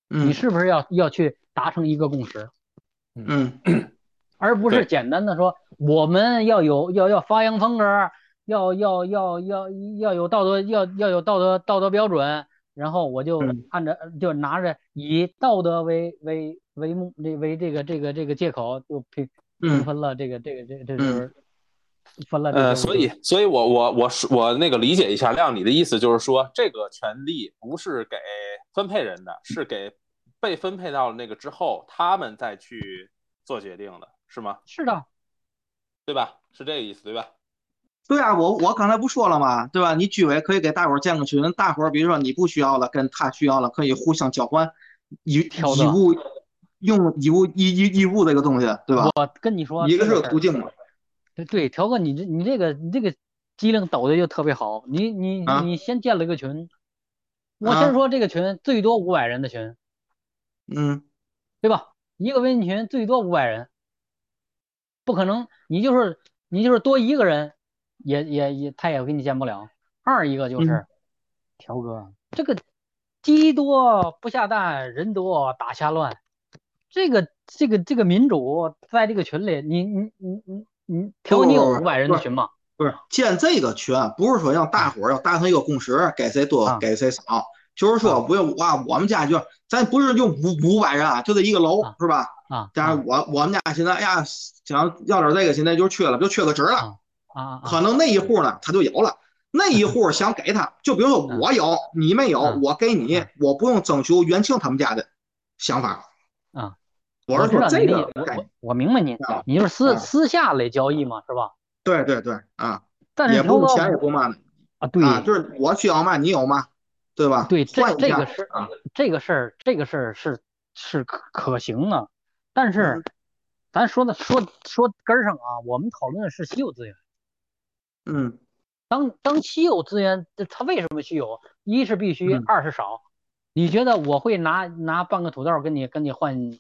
[SPEAKER 2] 你是不是要要去达成一个共识？
[SPEAKER 1] 嗯，
[SPEAKER 2] 而不是简单的说我们要有要要发扬风格，要要要要要有道德要要有道德道德标准，然后我就按着就拿着以道德为为为目这为这个这个这个借口就平
[SPEAKER 1] 平，
[SPEAKER 2] 分了这个这个这这就是分了。
[SPEAKER 3] 呃，所以，所以我我我是我那个理解一下，亮，你的意思就是说，这个权利不是给分配人的，是给被分配到那个之后，他们再去做决定的，是吗？
[SPEAKER 2] 是的，
[SPEAKER 3] 对吧？是这个意思，对吧？
[SPEAKER 1] 对啊，我我刚才不说了吗？对吧？你居委可以给大伙儿建个群，大伙儿比如说你不需要了，跟他需要了，可以互相交换义义务用义务义义义务这个东西，对吧？
[SPEAKER 2] 我跟你说，
[SPEAKER 1] 一个是途径嘛。
[SPEAKER 2] 对对，条哥，你这你这个你这个机灵抖的就特别好。你你你先建了一个群，我先说这个群最多五百人的群，
[SPEAKER 1] 嗯，
[SPEAKER 2] 对吧？一个微信群最多五百人，不可能，你就是你就是多一个人，也也也他也给你建不了。二一个就是条哥，这个鸡多不下蛋，人多打瞎乱，这个这个这个民主在这个群里，你你你你。你，条你有五百人的群吗？
[SPEAKER 1] 不是建这个群，不是说让大伙儿要达成一个共识，给谁多给谁少，就是说不用哇，我们家就咱不是就五五百人啊，就这一个楼是吧？
[SPEAKER 2] 啊，
[SPEAKER 1] 但是我我们家现在哎呀想要点这个，现在就缺了，就缺个纸了
[SPEAKER 2] 啊，
[SPEAKER 1] 可能那一户呢他就有了，那一户想给他，就比如说我有你没有，我给你，我不用征求元庆他们家的想法
[SPEAKER 2] 啊。
[SPEAKER 1] 我是说这个，
[SPEAKER 2] 我我我明白你，你就是私私下来交易嘛，是吧？
[SPEAKER 1] 对对对啊，
[SPEAKER 2] 但是
[SPEAKER 1] 也不用钱也不嘛的
[SPEAKER 2] 啊，对，
[SPEAKER 1] 就是我需要嘛，你有嘛，对吧？
[SPEAKER 2] 对，这这个是这个事儿，这个事儿是是可可行的，但是咱说的说说根儿上啊，我们讨论的是稀有资源。
[SPEAKER 1] 嗯，
[SPEAKER 2] 当当稀有资源，它为什么稀有？一是必须，二是少。你觉得我会拿拿半个土豆跟你跟你换？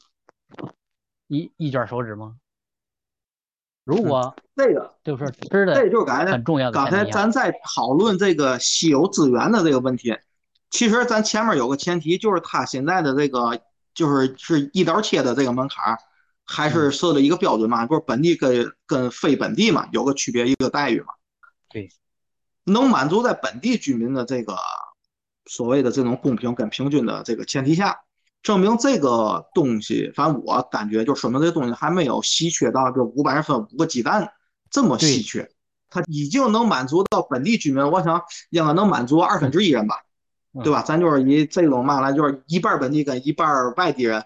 [SPEAKER 2] 一一卷手指吗？如果
[SPEAKER 1] 这个
[SPEAKER 2] 就是吃的，
[SPEAKER 1] 这就是刚才
[SPEAKER 2] 很重要的。
[SPEAKER 1] 刚才咱在讨论这个稀有资源的这个问题，其实咱前面有个前提，就是他现在的这个就是是一刀切的这个门槛，还是设的一个标准嘛？不是本地跟跟非本地嘛，有个区别一个待遇嘛？
[SPEAKER 2] 对，
[SPEAKER 1] 能满足在本地居民的这个所谓的这种公平跟平均的这个前提下。证明这个东西，反正我感觉就说明这东西还没有稀缺到这五百人分五个鸡蛋这么稀缺，它已经能满足到本地居民，我想应该能满足二分之一人吧，对吧？咱就是以这种嘛来，就是一半本地跟一半外地人，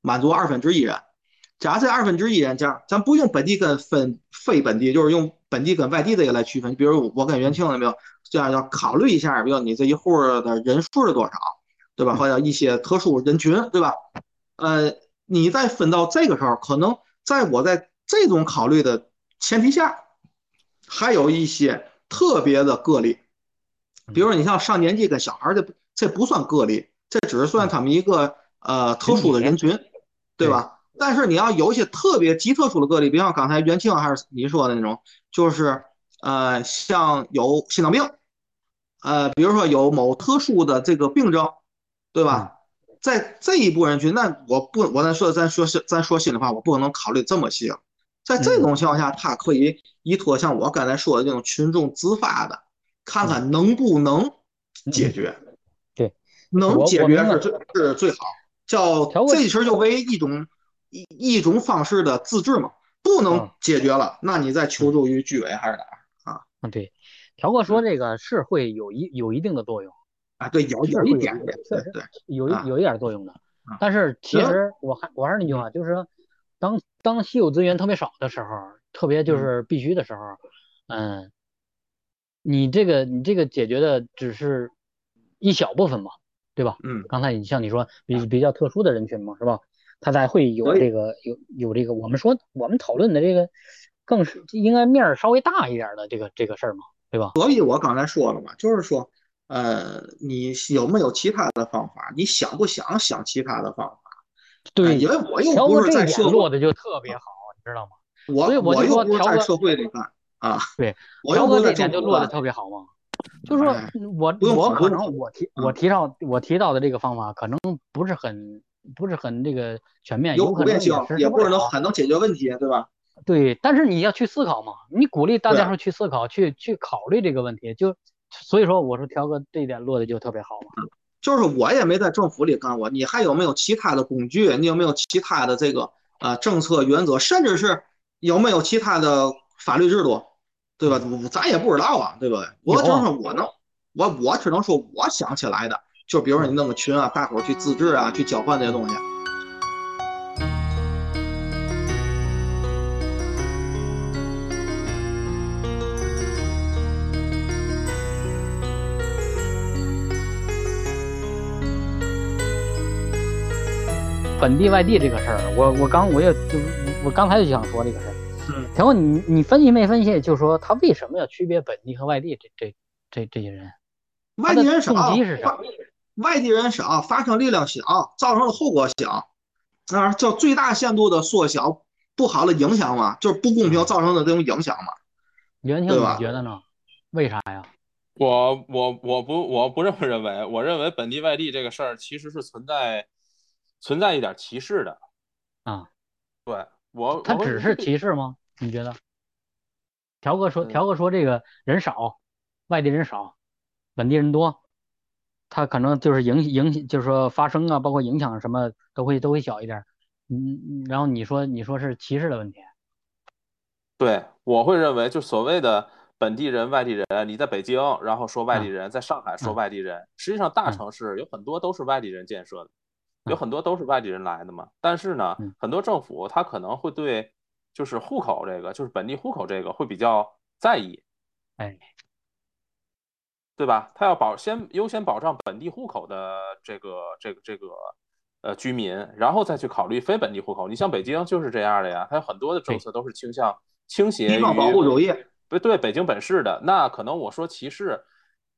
[SPEAKER 1] 满足二分之一人。假设二分之一人，这样咱不用本地跟分非本地，就是用本地跟外地这个来区分。比如我跟元庆有没有这样要考虑一下，比如你这一户的人数是多少？对吧？或者一些特殊人群，对吧？呃，你再分到这个时候，可能在我在这种考虑的前提下，还有一些特别的个例，比如说你像上年纪跟小孩这，这不算个例，这只是算他们一个呃特殊的人群，对吧？但是你要有一些特别极特殊的个例，比方刚才袁庆还是你说的那种，就是呃，像有心脏病，呃，比如说有某特殊的这个病症。对吧？在这一部分人群，那我不，我咱说，咱说是，咱说心里话，我不可能考虑这么细。在这种情况下，他可以依托像我刚才说的这种群众自发的，看看能不能解决。
[SPEAKER 2] 对，
[SPEAKER 1] 能解决是最是最好。叫这其实就为一种一一种方式的自治嘛。不能解决了，那你再求助于居委还是哪儿啊？
[SPEAKER 2] 嗯，对，条哥说这个是会有一有一定的作用。
[SPEAKER 1] 啊，对，有有一点，对对，
[SPEAKER 2] 有一有一点作用的。但是其实我还我还是那句话，就是说，当当稀有资源特别少的时候，特别就是必须的时候，嗯，你这个你这个解决的只是一小部分嘛，对吧？
[SPEAKER 1] 嗯。
[SPEAKER 2] 刚才你像你说比比较特殊的人群嘛，是吧？他才会有这个有有这个我们说我们讨论的这个更是应该面儿稍微大一点的这个这个事儿嘛，对吧？
[SPEAKER 1] 所以我刚才说了嘛，就是说。呃，你有没有其他的方法？你想不想想其他的方法？
[SPEAKER 2] 对，
[SPEAKER 1] 因为我又不是在社
[SPEAKER 2] 会的就特别好，你知道吗？
[SPEAKER 1] 我
[SPEAKER 2] 我
[SPEAKER 1] 又不是在社会里干啊。
[SPEAKER 2] 对，
[SPEAKER 1] 调哥
[SPEAKER 2] 这点就落的特别好嘛。就是说我我可能我提我提到我提到的这个方法可能不是很不是很这个全面，
[SPEAKER 1] 有
[SPEAKER 2] 可能
[SPEAKER 1] 也不是能很能解决问题，对吧？
[SPEAKER 2] 对，但是你要去思考嘛，你鼓励大家说去思考，去去考虑这个问题，就。所以说，我说条哥这一点落的就特别好嘛。
[SPEAKER 1] 就是我也没在政府里干过，你还有没有其他的工具？你有没有其他的这个呃政策原则？甚至是有没有其他的法律制度？对吧？咱也不知道啊，对不对？我只能说我能，我我只能说我想起来的，就比如说你弄个群啊，大伙儿去自制啊，去交换这些东西。
[SPEAKER 2] 本地外地这个事儿，我我刚我也就我刚才就想说这个事儿。嗯，然后你你分析没分析？就是说他为什么要区别本地和外地这这这这些人？
[SPEAKER 1] 外地人少，
[SPEAKER 2] 动机是啥？
[SPEAKER 1] 外地人少，发生力量小，造成的后果小，啊，叫最大限度的缩小不好的影响嘛，就是不公平造成的这种影响嘛。
[SPEAKER 2] 袁庆，你觉得呢？为啥呀？
[SPEAKER 3] 我我我不我不这么认为，我认为本地外地这个事儿其实是存在。存在一点歧视的，
[SPEAKER 2] 啊，
[SPEAKER 3] 对我，
[SPEAKER 2] 他只是歧视吗？你觉得？条哥说，条哥说这个人少，外地人少，本地人多，他可能就是影影，就是说发生啊，包括影响什么都会都会小一点。嗯，然后你说你说是歧视的问题？
[SPEAKER 3] 对，我会认为就所谓的本地人、外地人，你在北京，然后说外地人，在上海说外地人，实际上大城市有很多都是外地人建设的。有很多都是外地人来的嘛，但是呢，很多政府他可能会对就是户口这个，就是本地户口这个会比较在意，
[SPEAKER 2] 哎，
[SPEAKER 3] 对吧？他要保先优先保障本地户口的这个这个这个呃居民，然后再去考虑非本地户口。你像北京就是这样的呀，它有很多的政策都是倾向倾斜于
[SPEAKER 1] 保护主义，
[SPEAKER 3] 对对，北京本市的那可能我说歧视，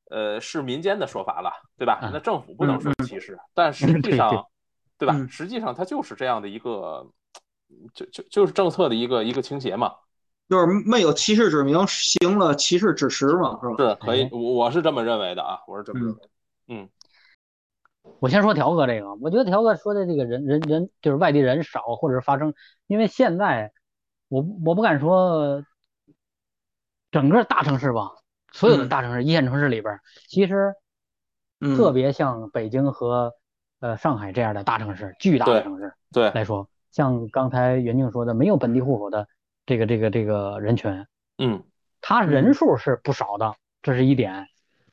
[SPEAKER 3] 呃，是民间的说法了，对吧？那政府不能说歧视，但实际上。对吧？实际上它就是这样的一个，就就就是政策的一个一个倾斜嘛，
[SPEAKER 1] 就是没有歧视之名，行了歧视之实嘛，是吧？
[SPEAKER 3] 是可以，我我是这么认为的啊，我是这么认为。嗯，
[SPEAKER 2] 我先说条哥这个，我觉得条哥说的这个人人人就是外地人少，或者是发生，因为现在我我不敢说整个大城市吧，所有的大城市一线城市里边，其实特别像北京和。呃，上海这样的大城市，巨大的城市，
[SPEAKER 3] 对
[SPEAKER 2] 来说，像刚才袁静说的，没有本地户口的这个这个这个人群，
[SPEAKER 3] 嗯，
[SPEAKER 2] 他人数是不少的，这是一点。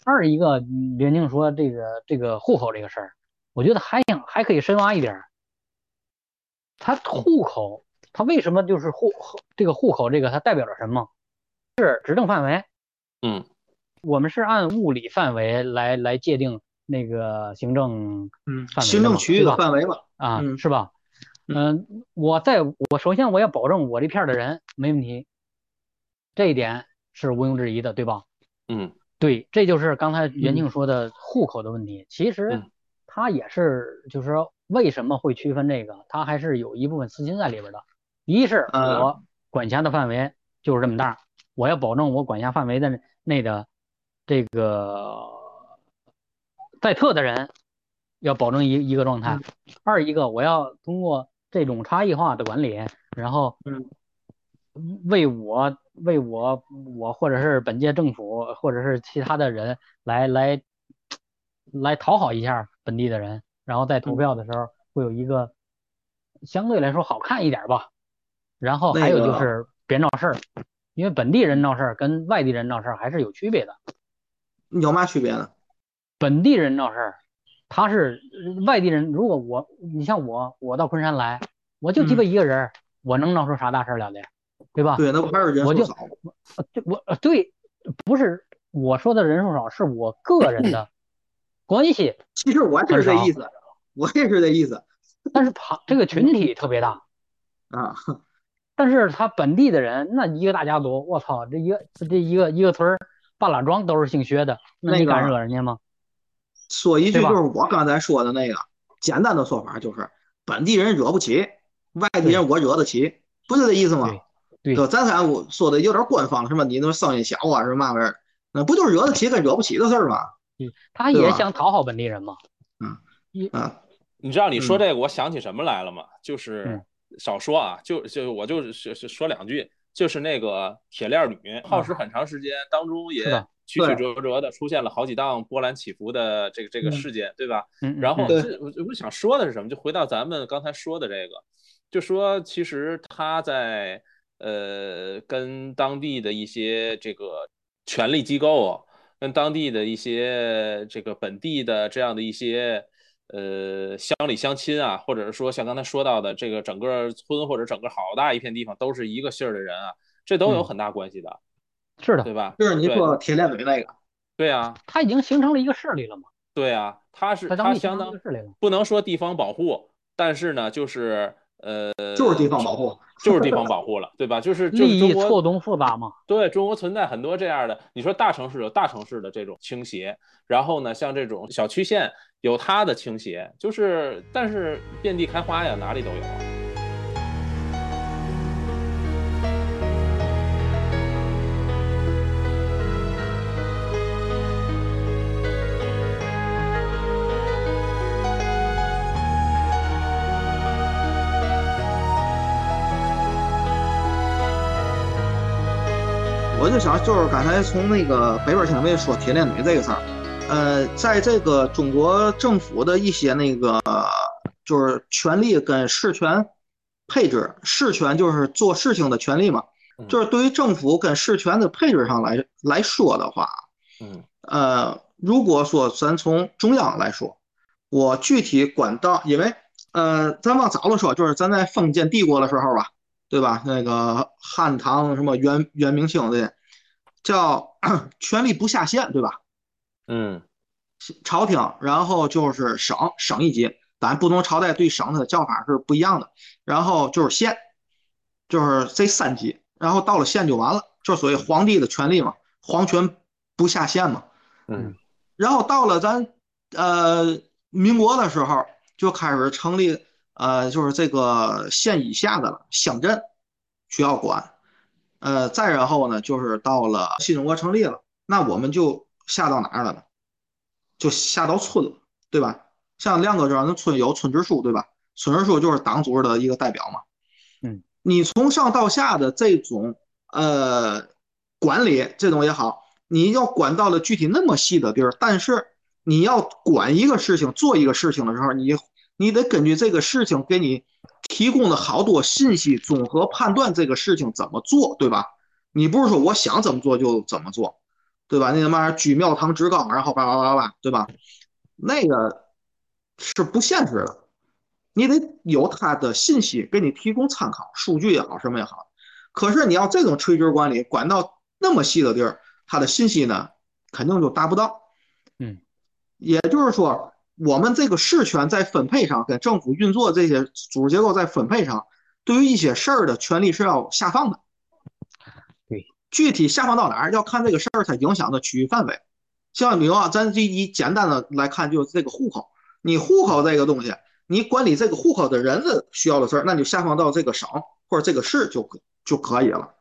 [SPEAKER 2] 二一个，袁静说这个这个户口这个事儿，我觉得还想还可以深挖一点。他户口，他为什么就是户这个户口这个，它代表着什么？是执政范围。
[SPEAKER 3] 嗯，
[SPEAKER 2] 我们是按物理范围来来界定。那个行政
[SPEAKER 1] 嗯，行政区域的范围嘛，
[SPEAKER 2] 啊，是吧？嗯，我在我首先我要保证我这片的人没问题，这一点是毋庸置疑的，对吧？
[SPEAKER 3] 嗯，
[SPEAKER 2] 对，这就是刚才袁静说的户口的问题。其实他也是，就是说为什么会区分这个，他还是有一部分私心在里边的。一是我管辖的范围就是这么大，我要保证我管辖范围的内的这个。在特的人要保证一一个状态，二一个我要通过这种差异化的管理，然后为我为我我或者是本届政府或者是其他的人来来来讨好一下本地的人，然后在投票的时候会有一个相对来说好看一点吧。然后还有就是别闹事儿，因为本地人闹事儿跟外地人闹事儿还是有区别的。
[SPEAKER 1] 有嘛区别呢？
[SPEAKER 2] 本地人闹事儿，他是外地人。如果我，你像我，我到昆山来，我就鸡巴一个人，我能闹出啥大事来的，对吧？
[SPEAKER 1] 对，那还是人
[SPEAKER 2] 数少。对，我对，不是我说的人数少，是我个人的 关系。
[SPEAKER 1] 其实我也是这意思，我也是这意思。
[SPEAKER 2] 但是旁这个群体特别大
[SPEAKER 1] 啊，
[SPEAKER 2] 但是他本地的人，那一个大家族，我操，这一个这一个一个村儿半拉庄都是姓薛的，那你敢惹人家吗？
[SPEAKER 1] 说一句就是我刚才说的那个简单的说法，就是本地人惹不起，外地人我惹得起，不就这意思吗？
[SPEAKER 2] 对，
[SPEAKER 1] 咱才我说的有点官方，什么你那声音小啊，是嘛玩意儿？那不就是惹得起跟惹不起的事儿吗？
[SPEAKER 2] 他也想讨好本地人嘛。
[SPEAKER 1] 嗯，啊，
[SPEAKER 3] 你知道你说这个，我想起什么来了吗？就是少说啊，就就我就是说两句，就是那个铁链女耗时很长时间，当中也。曲曲折折的出现了好几档波澜起伏的这个这个事件，对吧？然后这我我想说的是什么？就回到咱们刚才说的这个，就说其实他在呃，跟当地的一些这个权力机构，跟当地的一些这个本地的这样的一些呃乡里乡亲啊，或者是说像刚才说到的这个整个村或者整个好大一片地方都是一个姓儿的人啊，这都有很大关系的。
[SPEAKER 2] 是的，
[SPEAKER 3] 对吧？
[SPEAKER 1] 就是你说铁链女那个，
[SPEAKER 3] 对啊，
[SPEAKER 2] 他已经形成了一个势力了嘛。
[SPEAKER 3] 对啊，他是
[SPEAKER 2] 他
[SPEAKER 3] 相当不能说地方保护，但是呢，就是呃，
[SPEAKER 1] 就是地方保护，
[SPEAKER 3] 就是地方保护了，对吧？就是
[SPEAKER 2] 利益错综复杂嘛。
[SPEAKER 3] 对中国存在很多这样的，你说大城市有大城市的这种倾斜，然后呢，像这种小区县有它的倾斜，就是但是遍地开花呀，哪里都有啊。
[SPEAKER 1] 我就想，就是刚才从那个北边听没说铁链女这个事儿，呃，在这个中国政府的一些那个就是权力跟事权配置，事权就是做事情的权利嘛，就是对于政府跟事权的配置上来来说的话，
[SPEAKER 3] 嗯，
[SPEAKER 1] 呃，如果说咱从中央来说，我具体管到，因为呃，咱往早了说，就是咱在封建帝国的时候吧。对吧？那个汉唐什么元元明清的，叫 权力不下县，对吧？
[SPEAKER 3] 嗯，
[SPEAKER 1] 朝廷，然后就是省，省一级，咱不同朝代对省的叫法是不一样的。然后就是县，就是这三级，然后到了县就完了，就所谓皇帝的权力嘛，皇权不下县嘛。
[SPEAKER 3] 嗯，
[SPEAKER 1] 然后到了咱呃民国的时候，就开始成立。呃，就是这个县以下的了，乡镇需要管。呃，再然后呢，就是到了新中国成立了，那我们就下到哪儿了呢？就下到村了，对吧？像亮哥这样的村有村支书，对吧？村支书就是党组织的一个代表嘛。
[SPEAKER 2] 嗯，
[SPEAKER 1] 你从上到下的这种呃管理这种也好，你要管到了具体那么细的地儿，但是你要管一个事情、做一个事情的时候，你。你得根据这个事情给你提供的好多信息，综合判断这个事情怎么做，对吧？你不是说我想怎么做就怎么做，对吧？那他妈举庙堂之高，然后叭叭叭叭，对吧？那个是不现实的。你得有他的信息给你提供参考，数据也好，什么也好。可是你要这种垂直管理，管到那么细的地儿，他的信息呢，肯定就达不到。
[SPEAKER 2] 嗯，
[SPEAKER 1] 也就是说。我们这个事权在分配上，跟政府运作这些组织结构在分配上，对于一些事儿的权利是要下放的。
[SPEAKER 2] 对，
[SPEAKER 1] 具体下放到哪儿，要看这个事儿它影响的区域范围。像比如啊，咱就以简单的来看，就是这个户口，你户口这个东西，你管理这个户口的人的需要的事儿，那就下放到这个省或者这个市就就可以了。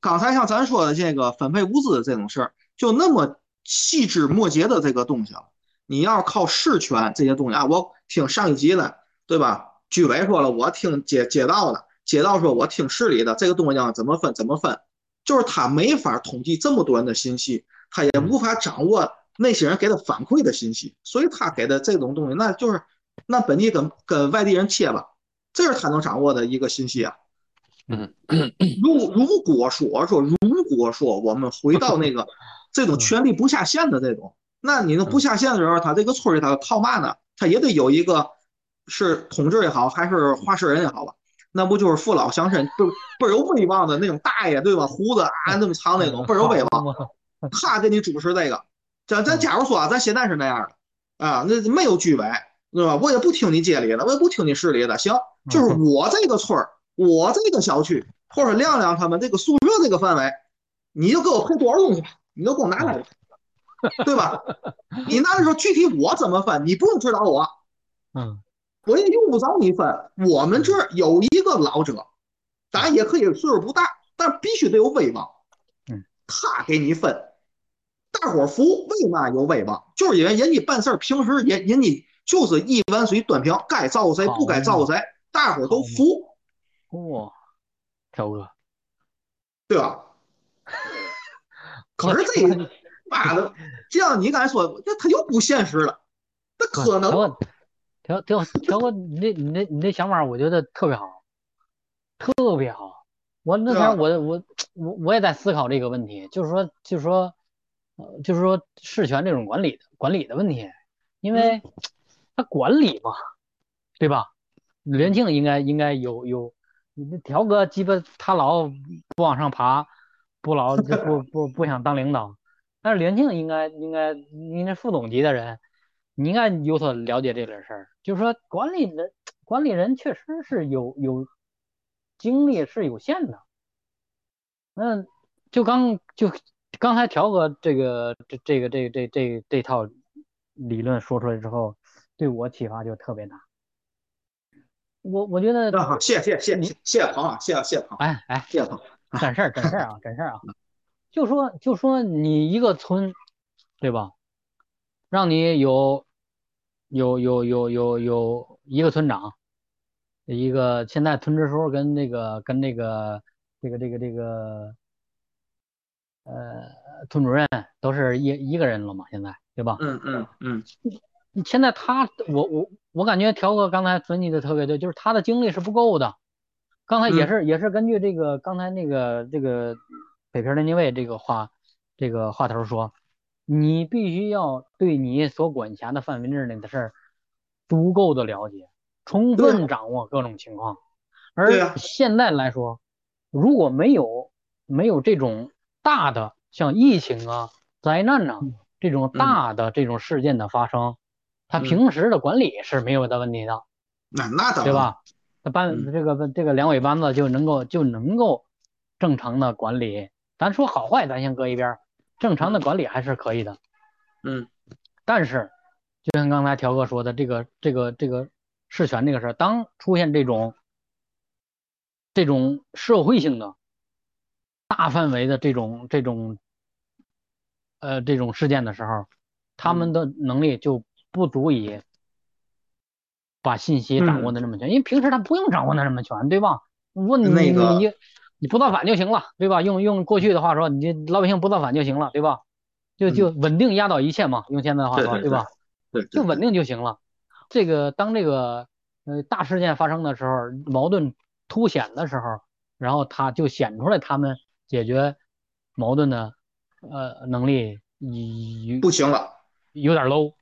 [SPEAKER 1] 刚才像咱说的这个分配物资的这种事儿，就那么细枝末节的这个东西了。你要靠事权这些东西啊，我听上一级的，对吧？居委说了，我听街街道的，街道说我听市里的，这个东西要怎么分怎么分，就是他没法统计这么多人的信息，他也无法掌握那些人给他反馈的信息，所以他给的这种东西，那就是那本地跟跟外地人切吧，这是他能掌握的一个信息啊。
[SPEAKER 3] 嗯，
[SPEAKER 1] 如如果说说如果说我们回到那个这种权力不下线的这种。那你那不下线的时候，他这个村里他靠嘛呢？他也得有一个是统治也好，还是话事人也好吧？那不就是父老乡亲，不倍儿有威望的那种大爷对吧？胡子啊那么长那种，倍儿有威望。他给你主持这个，咱咱假如说啊，咱现在是那样的啊，那没有居委，对吧？我也不听你街里的，我也不听你市里的，行，就是我这个村儿，我这个小区，或者亮亮他们这个宿舍这个范围，你就给我配多少东西吧，你就给我拿来。对吧？你那时候具体我怎么分，你不用指导我，
[SPEAKER 2] 嗯，
[SPEAKER 1] 我也用不着你分。我们这儿有一个老者，咱也可以岁数不大，但必须得有威望，
[SPEAKER 2] 嗯，
[SPEAKER 1] 他给你分，大伙服。为嘛有威望？就是因为人家办事儿，平时人人家就是一碗水端平，该照顾谁不该照顾谁，大伙都服。
[SPEAKER 2] 哇，条哥，
[SPEAKER 1] 对吧？可是这个。妈的，这样你刚才说，那他又不现实了，那可能。
[SPEAKER 2] 条条条哥，你那、你那、你那想法，我觉得特别好，特别好。我那天我我我我也在思考这个问题，就是说就是说，呃，就是说事权这种管理的管理的问题，因为他管理嘛，对吧？李元庆应该应该有有，你条哥鸡巴他老不往上爬，不老 不不不想当领导，但是李元庆应该应该应该副总级的人，你应该有所了解这点事儿，就是说管理人管理人确实是有有。精力是有限的，那就刚就刚才调哥这个这这个这这这这套理论说出来之后，对我启发就特别大。我我觉得，
[SPEAKER 1] 好，谢谢谢谢谢谢鹏啊，谢谢谢鹏，
[SPEAKER 2] 哎哎，
[SPEAKER 1] 谢谢鹏，
[SPEAKER 2] 真事儿真事儿啊真事儿啊，就说就说你一个村，对吧？让你有有有有有有一个村长。一个现在村支书跟那个跟那个这个这个这个呃村主任都是一一个人了嘛，现在对吧？
[SPEAKER 1] 嗯嗯嗯。
[SPEAKER 2] 现在他我我我感觉条哥刚才分析的特别对，就是他的精力是不够的。刚才也是也是根据这个刚才那个这个北平联勤卫这个话这个话头说，你必须要对你所管辖的范围之内的事儿足够的了解。充分掌握各种情况，而现在来说，如果没有没有这种大的像疫情啊、灾难呐这种大的这种事件的发生，他平时的管理是没有的问题的。
[SPEAKER 1] 那那
[SPEAKER 2] 对吧？他班这个这个两尾班子就能够就能够正常的管理。咱说好坏，咱先搁一边，正常的管理还是可以的。
[SPEAKER 1] 嗯，
[SPEAKER 2] 但是就像刚才条哥说的，这个这个这个。事权这个事儿，当出现这种这种社会性的大范围的这种这种呃这种事件的时候，他们的能力就不足以把信息掌握的那么全，因为平时他不用掌握的那么全，对吧？问你你你你不造反就行了，对吧？用用过去的话说，你老百姓不造反就行了，对吧？就就稳定压倒一切嘛，用现在的话说，
[SPEAKER 1] 对
[SPEAKER 2] 吧？
[SPEAKER 1] 对，
[SPEAKER 2] 就稳定就行了。这个当这个呃大事件发生的时候，矛盾凸显的时候，然后他就显出来他们解决矛盾的呃能力
[SPEAKER 1] 不行了，
[SPEAKER 2] 有点 low。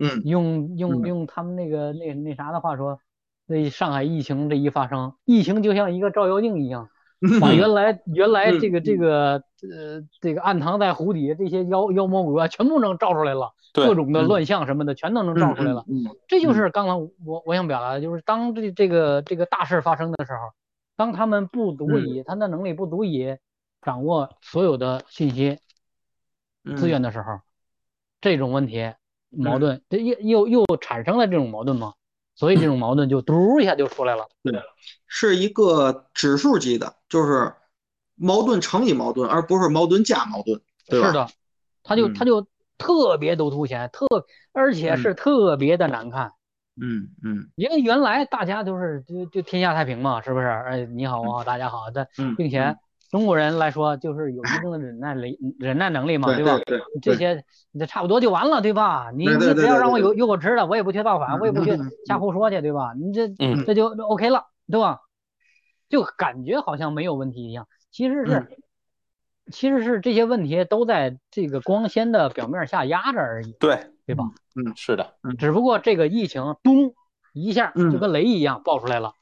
[SPEAKER 1] 嗯，
[SPEAKER 2] 用用用他们那个那那啥的话说，那上海疫情这一发生，疫情就像一个照妖镜一样。把原来原来这个这个呃这个暗藏在湖底这些妖妖魔鬼怪全部能照出来了，各种的乱象什么的全都能照出来了。这就是刚刚我我想表达的，就是当这这个这个大事发生的时候，当他们不足以，他的能力不足以掌握所有的信息资源的时候，这种问题矛盾，这又又又产生了这种矛盾吗？所以这种矛盾就嘟一下就出来了。
[SPEAKER 1] 对，是一个指数级的，就是矛盾乘以矛盾，而不是矛盾加矛盾，对
[SPEAKER 2] 吧？是的，他就他就特别都凸显，特而且是特别的难看。
[SPEAKER 1] 嗯嗯。
[SPEAKER 2] 因为原来大家都是就就天下太平嘛，是不是？哎，你好，我好，大家好但，并且。中国人来说，就是有一定的忍耐力、忍耐能力嘛，
[SPEAKER 1] 对
[SPEAKER 2] 吧？
[SPEAKER 1] 对，
[SPEAKER 2] 这些你这差不多就完了，对吧？你你只要让我有有口吃的，我也不去造反，我也不去瞎胡说去，对吧？你这这就 OK 了，对吧？就感觉好像没有问题一样，其实是其实是这些问题都在这个光纤的表面下压着而已，
[SPEAKER 3] 对
[SPEAKER 2] 对吧？
[SPEAKER 3] 嗯，是的，
[SPEAKER 2] 只不过这个疫情咚一下就跟雷一样爆出来了，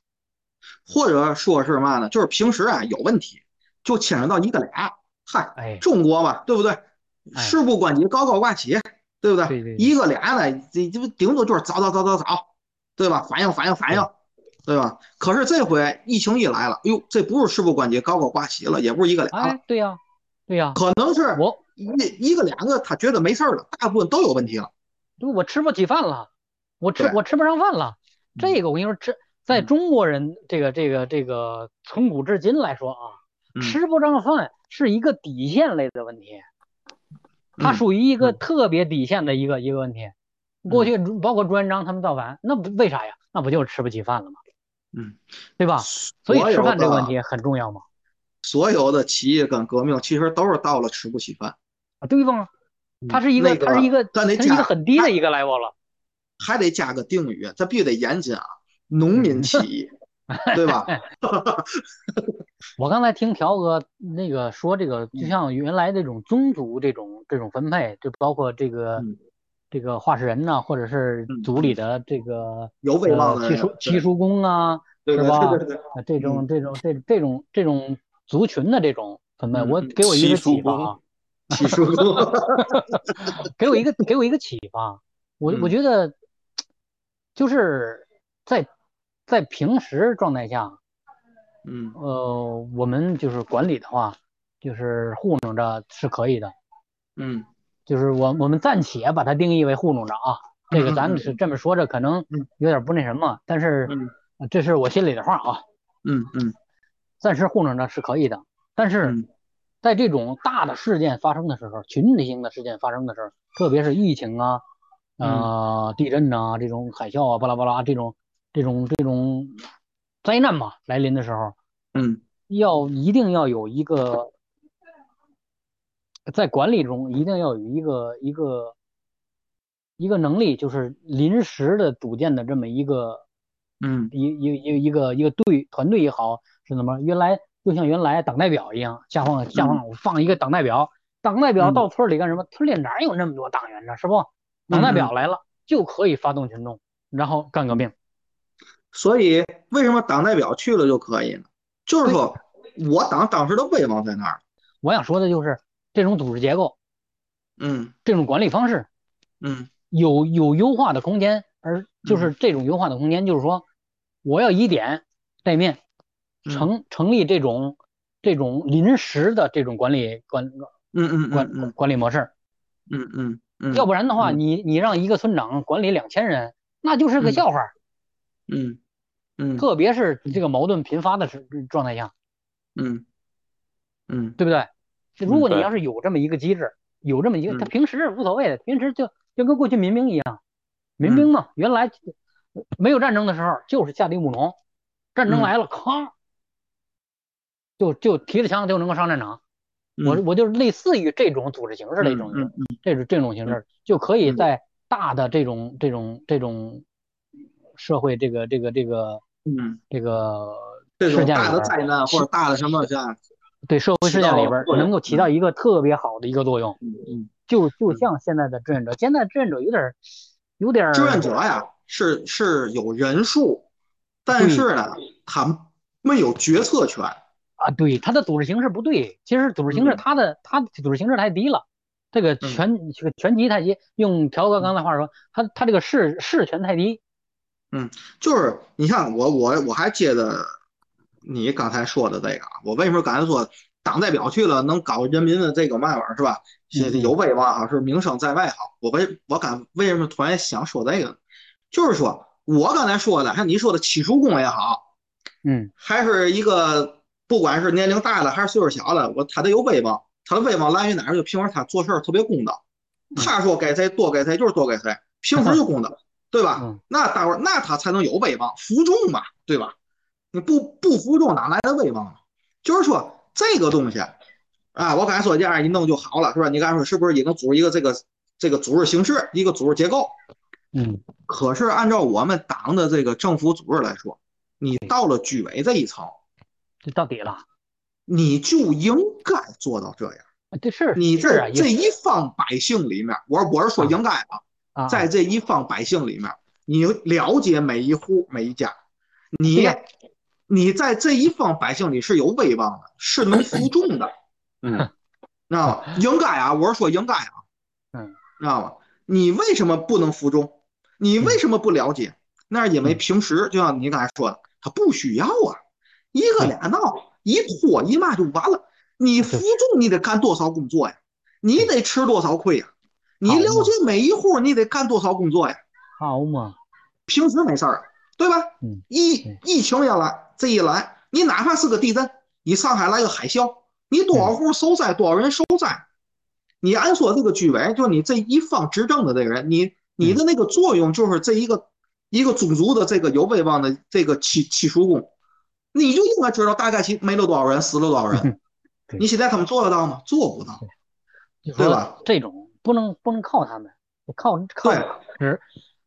[SPEAKER 1] 或者说是嘛呢？就是平时啊有问题。就牵扯到一个俩，嗨，中国嘛，对不对？事不关己，高高挂起，对不
[SPEAKER 2] 对？
[SPEAKER 1] 一个俩呢，这这不顶多就是早早早早早，对吧？反应反应反应，对吧？可是这回疫情一来了，哟，这不是事不关己，高高挂起了，也不是一个俩
[SPEAKER 2] 了，对呀，对呀，
[SPEAKER 1] 可能是
[SPEAKER 2] 我
[SPEAKER 1] 一一个两个，他觉得没事了，大部分都有问题了，
[SPEAKER 2] 我吃不起饭了，我吃我吃不上饭了，这个我跟你说，这在中国人这个这个这个从古至今来说啊。吃不上饭是一个底线类的问题，它属于一个特别底线的一个一个问题。过去包括朱元璋他们造反，那不为啥呀？那不就是吃不起饭了吗？
[SPEAKER 1] 嗯，
[SPEAKER 2] 对吧？所以吃饭这个问题很重要嘛。
[SPEAKER 1] 所有的起义跟革命其实都是到了吃不起饭
[SPEAKER 2] 啊，对吧？它是一个，它是一个，它是一个很低的一个 level 了。
[SPEAKER 1] 还得加个定语，这必须得严谨啊！农民起义。对吧？
[SPEAKER 2] 我刚才听条哥那个说这个，就像原来这种宗族这种这种分配，就包括这个这个化石人呐，或者是族里的这个
[SPEAKER 1] 有威望的
[SPEAKER 2] 七叔七叔公啊，是
[SPEAKER 1] 吧？
[SPEAKER 2] 这种这种这这种这种族群的这种分配，我给我一个启发，
[SPEAKER 1] 七叔公，
[SPEAKER 2] 给我一个给我一个启发，我我觉得就是在在平时状态下。
[SPEAKER 1] 嗯，
[SPEAKER 2] 呃，我们就是管理的话，就是糊弄着是可以的。
[SPEAKER 1] 嗯，
[SPEAKER 2] 就是我我们暂且把它定义为糊弄着啊。这个咱们是这么说着，可能有点不那什么，但是这是我心里的话啊。
[SPEAKER 1] 嗯嗯，
[SPEAKER 2] 暂时糊弄着是可以的，但是在这种大的事件发生的时候，群体性的事件发生的时候，特别是疫情啊、呃地震呐这种海啸啊、巴拉巴拉这种这种这种。灾难嘛来临的时候，
[SPEAKER 1] 嗯，
[SPEAKER 2] 要一定要有一个在管理中一定要有一个一个一个能力，就是临时的组建的这么一个，
[SPEAKER 1] 嗯，
[SPEAKER 2] 一一一一个一个队团队也好是怎么？原来就像原来党代表一样，下放下放放一个党代表，党代表到村里干什么？村里哪有那么多党员呢？是不？党代表来了就可以发动群众，然后干革命。
[SPEAKER 1] 所以，为什么党代表去了就可以呢？就是说我党当时的威望在那儿。
[SPEAKER 2] 我想说的就是这种组织结构，
[SPEAKER 1] 嗯，
[SPEAKER 2] 这种管理方式，
[SPEAKER 1] 嗯，
[SPEAKER 2] 有有优化的空间。而就是这种优化的空间，就是说我要以点带面，成成立这种这种临时的这种管理管，
[SPEAKER 1] 嗯嗯
[SPEAKER 2] 管管理模式。
[SPEAKER 1] 嗯嗯嗯。
[SPEAKER 2] 要不然的话，你你让一个村长管理两千人，那就是个笑话。
[SPEAKER 1] 嗯。嗯，
[SPEAKER 2] 特别是这个矛盾频发的时状态下，
[SPEAKER 1] 嗯嗯，
[SPEAKER 2] 对不对？如果你要是有这么一个机制，有这么一个，他平时无所谓的，平时就就跟过去民兵一样，民兵嘛，原来没有战争的时候就是下地务农，战争来了，咔，就就提着枪就能够上战场。我我就是类似于这种组织形式的一种，这种这种形式就可以在大的这种这种这种。社会这个这个这个，
[SPEAKER 1] 嗯，
[SPEAKER 2] 这个
[SPEAKER 1] 这
[SPEAKER 2] 种
[SPEAKER 1] 大的灾难或者大的什么像，
[SPEAKER 2] 对社会事件里边能够起到一个特别好的一个作用。
[SPEAKER 1] 嗯嗯，
[SPEAKER 2] 就就像现在的志愿者，现在志愿者有点有点
[SPEAKER 1] 志愿者呀，是是有人数，但是呢，他没有决策权
[SPEAKER 2] 啊。对，他的组织形式不对，其实组织形式他的他组织形式太低了，这个权这个权级太低。用条哥刚才话说，他他这个事事权太低。
[SPEAKER 1] 嗯，就是你像我我我还接着你刚才说的这个，我为什么刚才说党代表去了能搞人民的这个嘛玩意儿是吧？有威望啊，是名声在外好。我为我刚为什么突然想说这个？就是说我刚才说的，像你说的七叔公也好，
[SPEAKER 2] 嗯，
[SPEAKER 1] 还是一个不管是年龄大的还是岁数小的，我他得有威望，他的威望来源于哪儿？就平时他做事儿特别公道，他说给谁多给谁就是多给谁，平时就公道。对吧？那大伙那他才能有威望，服众嘛，对吧？你不不服众，哪来的威望？就是说这个东西啊，我刚才说这样一弄就好了，是吧？你刚才说是不是一个组织一个这个这个组织形式，一个组织结构？
[SPEAKER 2] 嗯。
[SPEAKER 1] 可是按照我们党的这个政府组织来说，你到了居委这一层，
[SPEAKER 2] 就到底了，
[SPEAKER 1] 你就应该做到这样。
[SPEAKER 2] 这是
[SPEAKER 1] 你这这一方百姓里面，我我是说应该啊。在这一方百姓里面，你了解每一户每一家，你你在这一方百姓里是有威望的，是能服众的，
[SPEAKER 3] 嗯，
[SPEAKER 1] 知道吗？应该啊，我是说应该啊，
[SPEAKER 2] 嗯，
[SPEAKER 1] 知道吗？你为什么不能服众？你为什么不了解？那是因为平时就像你刚才说的，他不需要啊，一个俩闹，一拖一骂就完了。你服众，你得干多少工作呀？你得吃多少亏呀？你了解每一户，你得干多少工作呀？
[SPEAKER 2] 好嘛，
[SPEAKER 1] 平时没事儿，对吧？
[SPEAKER 2] 嗯，
[SPEAKER 1] 疫疫情也来，这一来，你哪怕是个地震，你上海来个海啸，你多少户受灾，多少人受灾？你按说这个居委，就你这一方执政的这个人，你你的那个作用就是这一个一个种族的这个有威望的这个七七叔公，你就应该知道大概其没了多少人，死了多少人。你现在他们做得到吗？做不到，对吧？
[SPEAKER 2] 这种。不能不能靠他们，靠靠只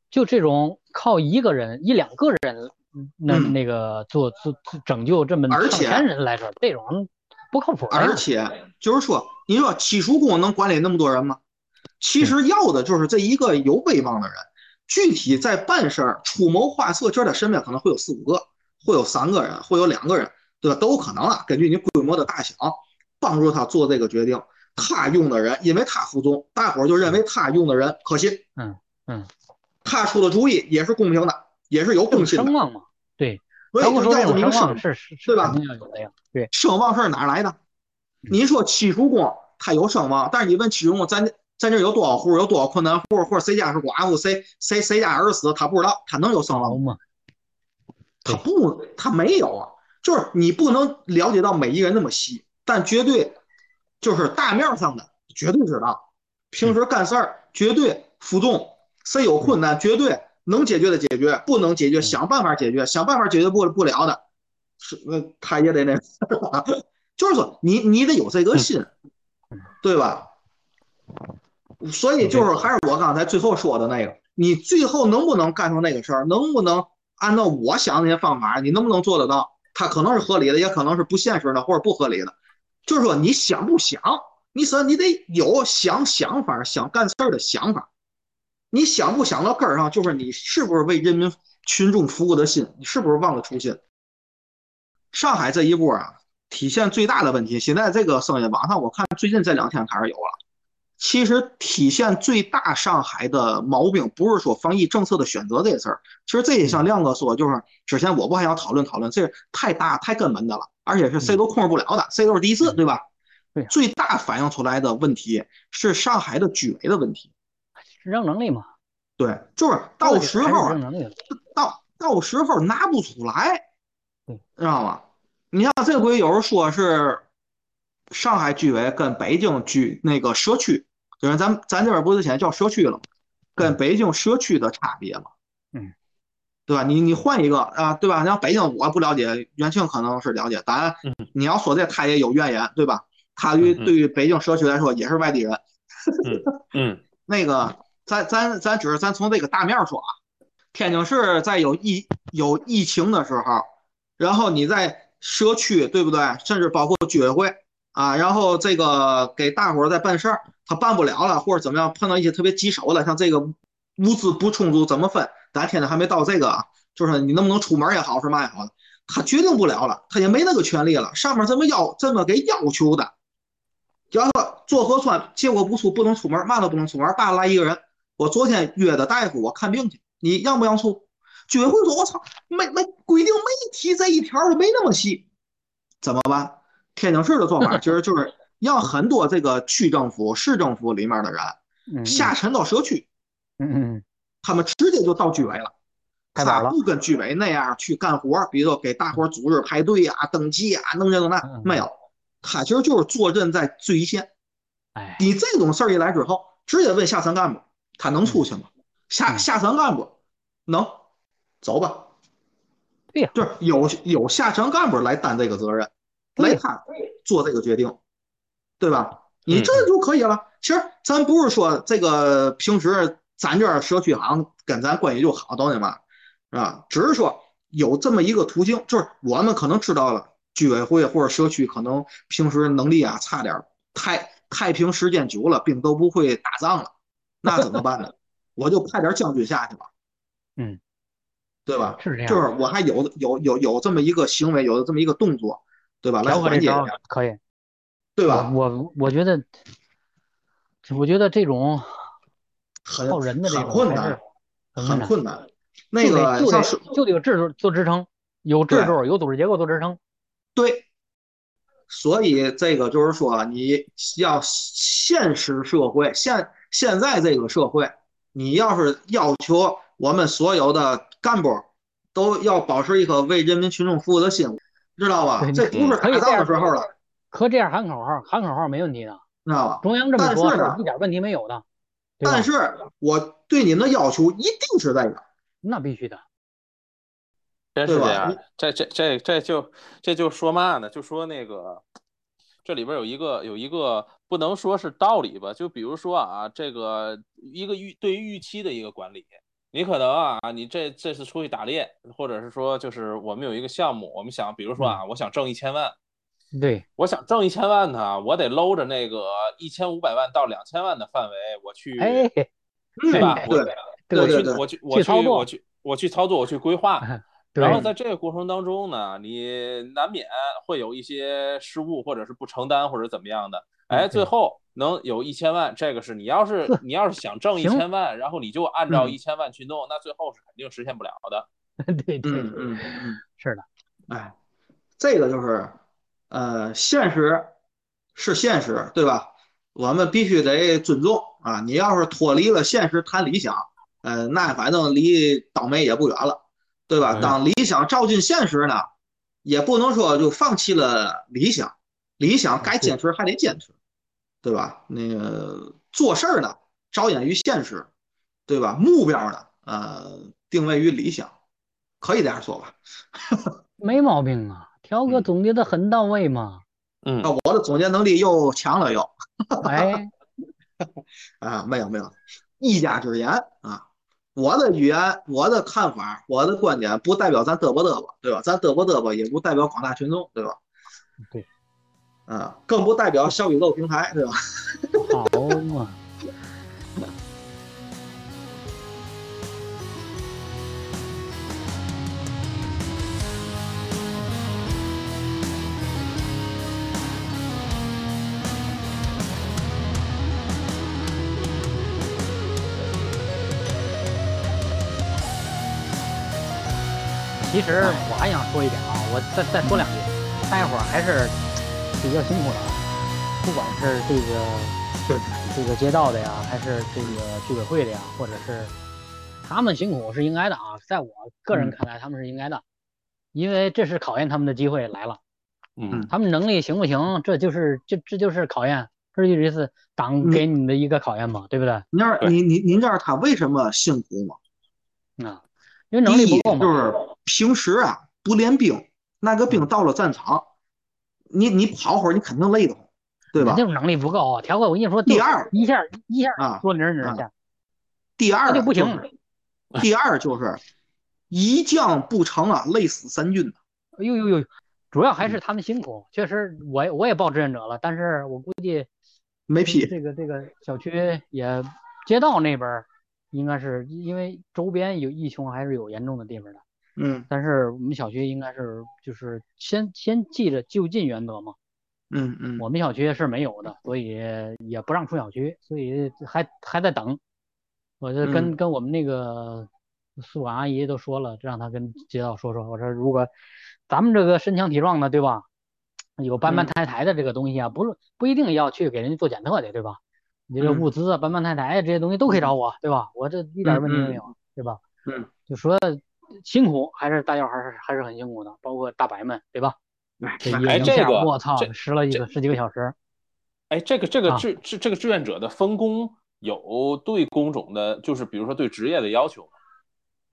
[SPEAKER 2] 就这种靠一个人一两个人那那个做做拯救这么上千人来说，这种不靠谱。
[SPEAKER 1] 而且就是说，你说七叔公能管理那么多人吗？其实要的就是这一个有威望的人，具体在办事儿、出谋划策，就是他身边可能会有四五个，会有三个人，会有两个人，对吧？都有可能啊。根据你规模的大小，帮助他做这个决定。他用的人，因为他服众，大伙儿就认为他用的人可信。
[SPEAKER 2] 嗯嗯，
[SPEAKER 1] 他出的主意也是公平的，也是有公信的。
[SPEAKER 2] 声望嘛，对。
[SPEAKER 1] 所以要
[SPEAKER 2] 有
[SPEAKER 1] 名
[SPEAKER 2] 声，是是，
[SPEAKER 1] 对吧？
[SPEAKER 2] 对，
[SPEAKER 1] 声望是哪来的？你说七叔公他有声望，但是你问七叔公，咱咱这有多少户，有多少困难户，或者谁家是寡妇，谁谁谁家儿死，他不知道，他能有声望
[SPEAKER 2] 吗？
[SPEAKER 1] 他不，他没有啊。就是你不能了解到每一个人那么细，但绝对。就是大面上的绝对知道，平时干事儿绝对服众，谁有困难绝对能解决的解决，不能解决想办法解决，想办法解决不不了的，是那他也得那，就是说你你得有这个心，对吧？所以就是还是我刚才最后说的那个，你最后能不能干成那个事儿，能不能按照我想那些方法，你能不能做得到？它可能是合理的，也可能是不现实的或者不合理的。就是说，你想不想？你说你得有想想法、想干事儿的想法。你想不想到根儿上？就是你是不是为人民群众服务的心？你是不是忘了初心？上海这一波啊，体现最大的问题。现在这个声音，网上我看最近这两天开始有了。其实体现最大上海的毛病，不是说防疫政策的选择这事儿。其实这也像亮哥说，就是之前我不还想讨论讨论，这太大太根本的了。而且是谁都控制不了的，谁都是第一次，对吧？
[SPEAKER 2] 对，
[SPEAKER 1] 最大反映出来的问题是上海的居委的问题，
[SPEAKER 2] 执政能力嘛？
[SPEAKER 1] 对，就是到时候到到时候拿不出来，知道吗？你像这回有人说是上海居委跟北京居那个社区，就是咱咱这边不是现在叫社区了，跟北京社区的差别嘛？
[SPEAKER 2] 嗯。
[SPEAKER 1] 对吧？你你换一个啊，对吧？像北京我不了解，元庆可能是了解。当然，你要说这他也有怨言，对吧？他对对于北京社区来说也是外地人。
[SPEAKER 3] 嗯，
[SPEAKER 1] 那个咱咱咱只是咱从这个大面说啊，天津市在有疫有疫情的时候，然后你在社区，对不对？甚至包括居委会啊，然后这个给大伙儿在办事儿，他办不了了，或者怎么样，碰到一些特别棘手的，像这个物资不充足，怎么分？咱天天还没到这个啊，就是你能不能出门也好，是嘛也好，他决定不了了，他也没那个权利了。上面这么要这么给要求的，要说做核酸结果不出，不能出门，嘛都不能出门。爸来一个人，我昨天约的大夫，我看病去，你让不让出？居委会说，我操，没没规定，没提这一条，没那么细，怎么办？天津市的做法其实就是让很多这个区政府、市政府里面的人下沉到社区。
[SPEAKER 2] 嗯嗯。
[SPEAKER 1] 他们直接就到居委了，
[SPEAKER 2] 他
[SPEAKER 1] 不跟居委那样去干活，比如说给大伙组织排队啊、登记啊、弄这弄那，没有。他其实就是坐镇在最一线。
[SPEAKER 2] 哎，
[SPEAKER 1] 你这种事儿一来之后，直接问下层干部，他能出去吗？下下层干部能走吧？
[SPEAKER 2] 对呀，
[SPEAKER 1] 就是有有下层干部来担这个责任，来看做这个决定，对吧？你这就可以了。其实咱不是说这个平时。咱这儿社区好像跟咱关系就好，懂吗？是吧？只是说有这么一个途径，就是我们可能知道了，居委会或者社区可能平时能力啊差点，太太平时间久了，兵都不会打仗了，那怎么办呢？我就派点将军下去吧，
[SPEAKER 2] 嗯，
[SPEAKER 1] 对吧？
[SPEAKER 2] 是这样，
[SPEAKER 1] 就是我还有有有有这么一个行为，有这么一个动作，对吧？来缓解一下，
[SPEAKER 2] 可以，
[SPEAKER 1] 对吧？
[SPEAKER 2] 我我觉得，我觉得这种。
[SPEAKER 1] 很
[SPEAKER 2] 很
[SPEAKER 1] 困难，
[SPEAKER 2] 很
[SPEAKER 1] 困难。那个
[SPEAKER 2] 就得就得有制度做支撑，有制度有组织结构做支撑。
[SPEAKER 1] 对，所以这个就是说，你要现实社会现现在这个社会，你要是要求我们所有的干部都要保持一颗为人民群众服务的心，知道吧？这不是打仗的时候了。
[SPEAKER 2] 可这样喊口号，喊口号没问题的，
[SPEAKER 1] 知道吧？
[SPEAKER 2] 中央这么说，一点问题没有的。
[SPEAKER 1] 但是我对你们的要求一定是在个，
[SPEAKER 2] 那必须的，
[SPEAKER 3] 真是这样。这这这这就这就说嘛呢？就说那个这里边有一个有一个不能说是道理吧？就比如说啊，这个一个预对于预期的一个管理，你可能啊，你这这次出去打猎，或者是说就是我们有一个项目，我们想，比如说啊，我想挣一千万，
[SPEAKER 2] 对，
[SPEAKER 3] 我想挣一千万呢，我得搂着那个一千五百万到两千万的范围，我去，
[SPEAKER 2] 哎，
[SPEAKER 3] 对吧？
[SPEAKER 1] 对，
[SPEAKER 3] 我去，我去，我去，我去，我去操作，我去规划。然后在这个过程当中呢，你难免会有一些失误，或者是不承担，或者怎么样的。哎，最后能有一千万，这个是你要是你要是想挣一千万，然后你就按照一千万去弄，那最后是肯定实现不了的。
[SPEAKER 2] 对对，
[SPEAKER 1] 嗯嗯嗯，
[SPEAKER 2] 是的。
[SPEAKER 1] 哎，这个就是呃，现实是现实，对吧？我们必须得尊重啊。你要是脱离了现实谈理想，呃，那反正离倒霉也不远了。对吧？当理想照进现实呢，也不能说就放弃了理想，理想该坚持还得坚持，对吧？那个做事儿呢，着眼于现实，对吧？目标呢，呃，定位于理想，可以这样说吧？
[SPEAKER 2] 没毛病啊，条哥总结的很到位嘛。
[SPEAKER 3] 嗯，
[SPEAKER 1] 我的总结能力又强了又。
[SPEAKER 2] 哎，
[SPEAKER 1] 啊，没有没有，一家之言啊。我的语言，我的看法，我的观点，不代表咱嘚啵嘚啵，对吧？咱嘚啵嘚啵，也不代表广大群众，对吧？
[SPEAKER 2] 对，
[SPEAKER 1] 啊，更不代表小宇宙平台，对吧？
[SPEAKER 2] 好嘛。其实我还想说一点啊，我再再说两句，大家伙儿还是比较辛苦了，不管是这个这个街道的呀，还是这个居委会的呀，或者是他们辛苦是应该的啊，在我个人看来他们是应该的，因为这是考验他们的机会来了，
[SPEAKER 3] 嗯，
[SPEAKER 2] 他们能力行不行，这就是这这就是考验，这就是党给你的一个考验嘛，对不对？
[SPEAKER 1] 您您您您知道他为什么辛苦
[SPEAKER 2] 吗？啊。因为能力不够嘛，
[SPEAKER 1] 就是平时啊不练兵，那个兵到了战场，你你跑会儿你肯定累的慌，对吧？
[SPEAKER 2] 那种能力不够啊，条哥，我跟你说，
[SPEAKER 1] 第二
[SPEAKER 2] 一下一下
[SPEAKER 1] 啊
[SPEAKER 2] 说零零下，
[SPEAKER 1] 第二
[SPEAKER 2] 就不行，
[SPEAKER 1] 第二就是一将不成啊，累死三军
[SPEAKER 2] 哎呦呦呦，主要还是他们辛苦，确实我我也报志愿者了，但是我估计
[SPEAKER 1] 没批
[SPEAKER 2] 这个这个小区也街道那边。应该是因为周边有疫情还是有严重的地方的，
[SPEAKER 1] 嗯，
[SPEAKER 2] 但是我们小区应该是就是先先记着就近原则嘛，
[SPEAKER 1] 嗯嗯，
[SPEAKER 2] 我们小区是没有的，所以也不让出小区，所以还还在等。我就跟跟我们那个宿管阿姨都说了，让她跟街道说说，我说如果咱们这个身强体壮的，对吧？有搬搬抬抬的这个东西啊，不是不一定要去给人家做检测的，对吧？你这物资啊，搬搬抬抬这些东西都可以找我，对吧？我这一点问题没有，对吧？
[SPEAKER 1] 嗯，
[SPEAKER 2] 就说辛苦还是大家还是还是很辛苦的，包括大白们，对吧？
[SPEAKER 3] 哎，这个
[SPEAKER 2] 我操，十了一个十几个小时。
[SPEAKER 3] 哎，这个这个志志这个志愿者的分工有对工种的，就是比如说对职业的要求吗？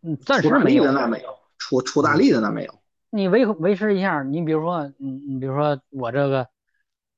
[SPEAKER 2] 嗯，暂时没有。
[SPEAKER 1] 那没有，出出大力的那没有。
[SPEAKER 2] 你维维持一下，你比如说，你你比如说我这个。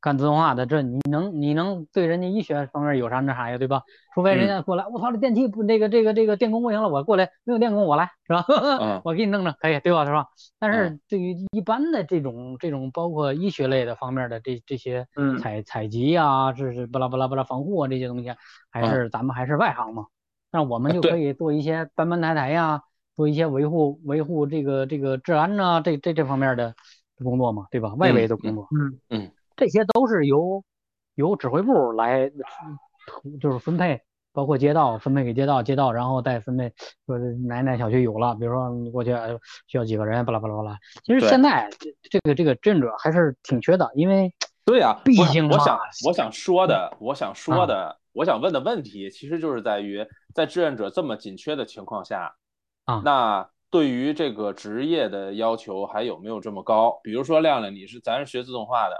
[SPEAKER 2] 干自动化的，这你能你能对人家医学方面有啥那啥呀，对吧？除非人家过来，我操，这电梯不那个这个这个电工不行了，我过来没有电工我来是吧？我给你弄弄可以对吧？是吧？但是对于一般的这种这种包括医学类的方面的这这些采采集啊，这是巴拉巴拉巴拉防护啊这些东西，还是咱们还是外行嘛？那我们就可以做一些搬搬抬抬呀，做一些维护维护这个这个治安呐，这这这方面的工作嘛，对吧？外围的工作，
[SPEAKER 3] 嗯嗯。
[SPEAKER 2] 这些都是由由指挥部来，就是分配，包括街道分配给街道，街道然后再分配说哪哪小区有了，比如说你过去需要几个人，巴拉巴拉巴拉。其实现在这这个这个志愿者还是挺缺的，因为
[SPEAKER 3] 对啊，
[SPEAKER 2] 毕竟
[SPEAKER 3] 我想我想说的，我想说的，我想问的问题，其实就是在于在志愿者这么紧缺的情况下
[SPEAKER 2] 啊，
[SPEAKER 3] 那对于这个职业的要求还有没有这么高？比如说亮亮，你是咱是学自动化的。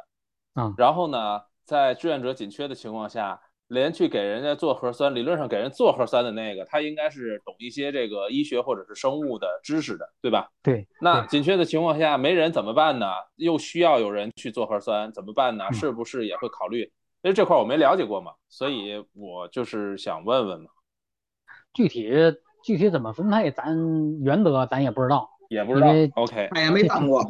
[SPEAKER 2] 啊，
[SPEAKER 3] 然后呢，在志愿者紧缺的情况下，连去给人家做核酸，理论上给人做核酸的那个，他应该是懂一些这个医学或者是生物的知识的，对吧？
[SPEAKER 2] 对。
[SPEAKER 3] 那紧缺的情况下，没人怎么办呢？又需要有人去做核酸，怎么办呢？是不是也会考虑？因为这块我没了解过嘛，所以我就是想问问嘛。
[SPEAKER 2] 具体具体怎么分配，咱原则咱也不知道，
[SPEAKER 3] 也不知道。OK，
[SPEAKER 1] 他也没当过。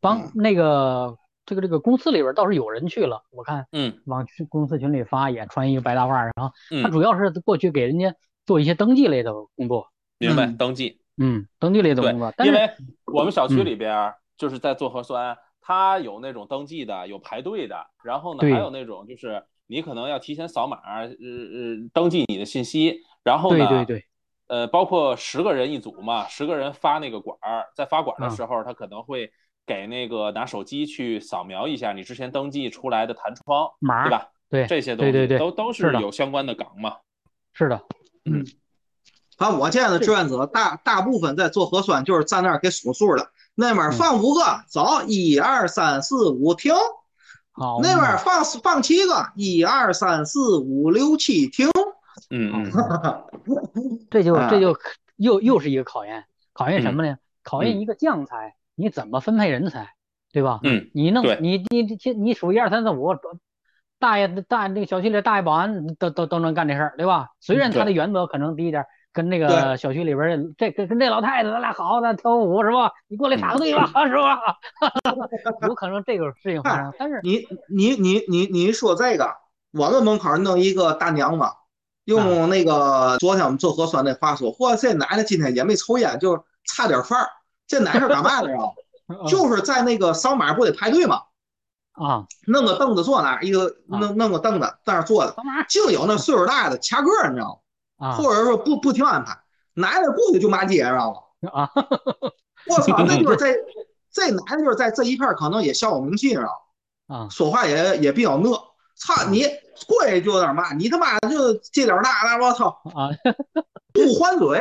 [SPEAKER 2] 帮那个这个这个公司里边倒是有人去了，我看，
[SPEAKER 3] 嗯，
[SPEAKER 2] 往公司群里发也穿一个白大褂，然后他主要是过去给人家做一些登记类的工作。
[SPEAKER 3] 明白，登记。
[SPEAKER 2] 嗯，登记类的工作。
[SPEAKER 3] 因为我们小区里边就是在做核酸，他有那种登记的，有排队的，然后呢还有那种就是你可能要提前扫码，呃呃，登记你的信息，然后
[SPEAKER 2] 呢，对对对，
[SPEAKER 3] 呃，包括十个人一组嘛，十个人发那个管儿，在发管的时候，他可能会给那个拿手机去扫描一下你之前登记出来的弹窗码，对吧？
[SPEAKER 2] 对，
[SPEAKER 3] 这些东西都都是有相关的岗嘛。
[SPEAKER 2] 是的，
[SPEAKER 1] 嗯。反正我见的志愿者大大部分在做核酸，就是在那儿给数数的。那边放五个，走，一二三四五，停。
[SPEAKER 2] 好。
[SPEAKER 1] 那边放放七个，一二三四五六七，停。
[SPEAKER 3] 嗯
[SPEAKER 2] 嗯。这就这就又又是一个考验，考验什么呢？考验一个将才，你怎么分配人才，对吧？
[SPEAKER 3] 嗯。
[SPEAKER 2] 你弄你你你你数一二三四五，大爷大那个小区里大爷保安都都都能干这事儿，对吧？虽然他的原则可能低一点。跟那个小区里边这跟跟这老太太咱俩好，咱跳舞是吧？你过来插个队吧，是吧？有可能这个事情发生，但是
[SPEAKER 1] 你你你你你说这个，我们门口弄一个大娘嘛，用那个昨天我们做核酸那话说，嚯，这奶奶今天也没抽烟，就差点范儿。这奶奶干嘛的呀？就是在那个扫码不得排队吗？
[SPEAKER 2] 啊，
[SPEAKER 1] 弄个凳子坐那儿，一个弄弄个凳子在那坐着，净有那岁数大的掐个，你知道吗？啊或者说不不听安排，男的过去就骂街知道吗啊！我操，那就是在 这男的就是在这一片可能也小有名气，知道吗
[SPEAKER 2] 啊，
[SPEAKER 1] 说话也也比较讷。操你过去就有点骂，你他妈就这点大那我操
[SPEAKER 2] 啊！
[SPEAKER 1] 不还嘴，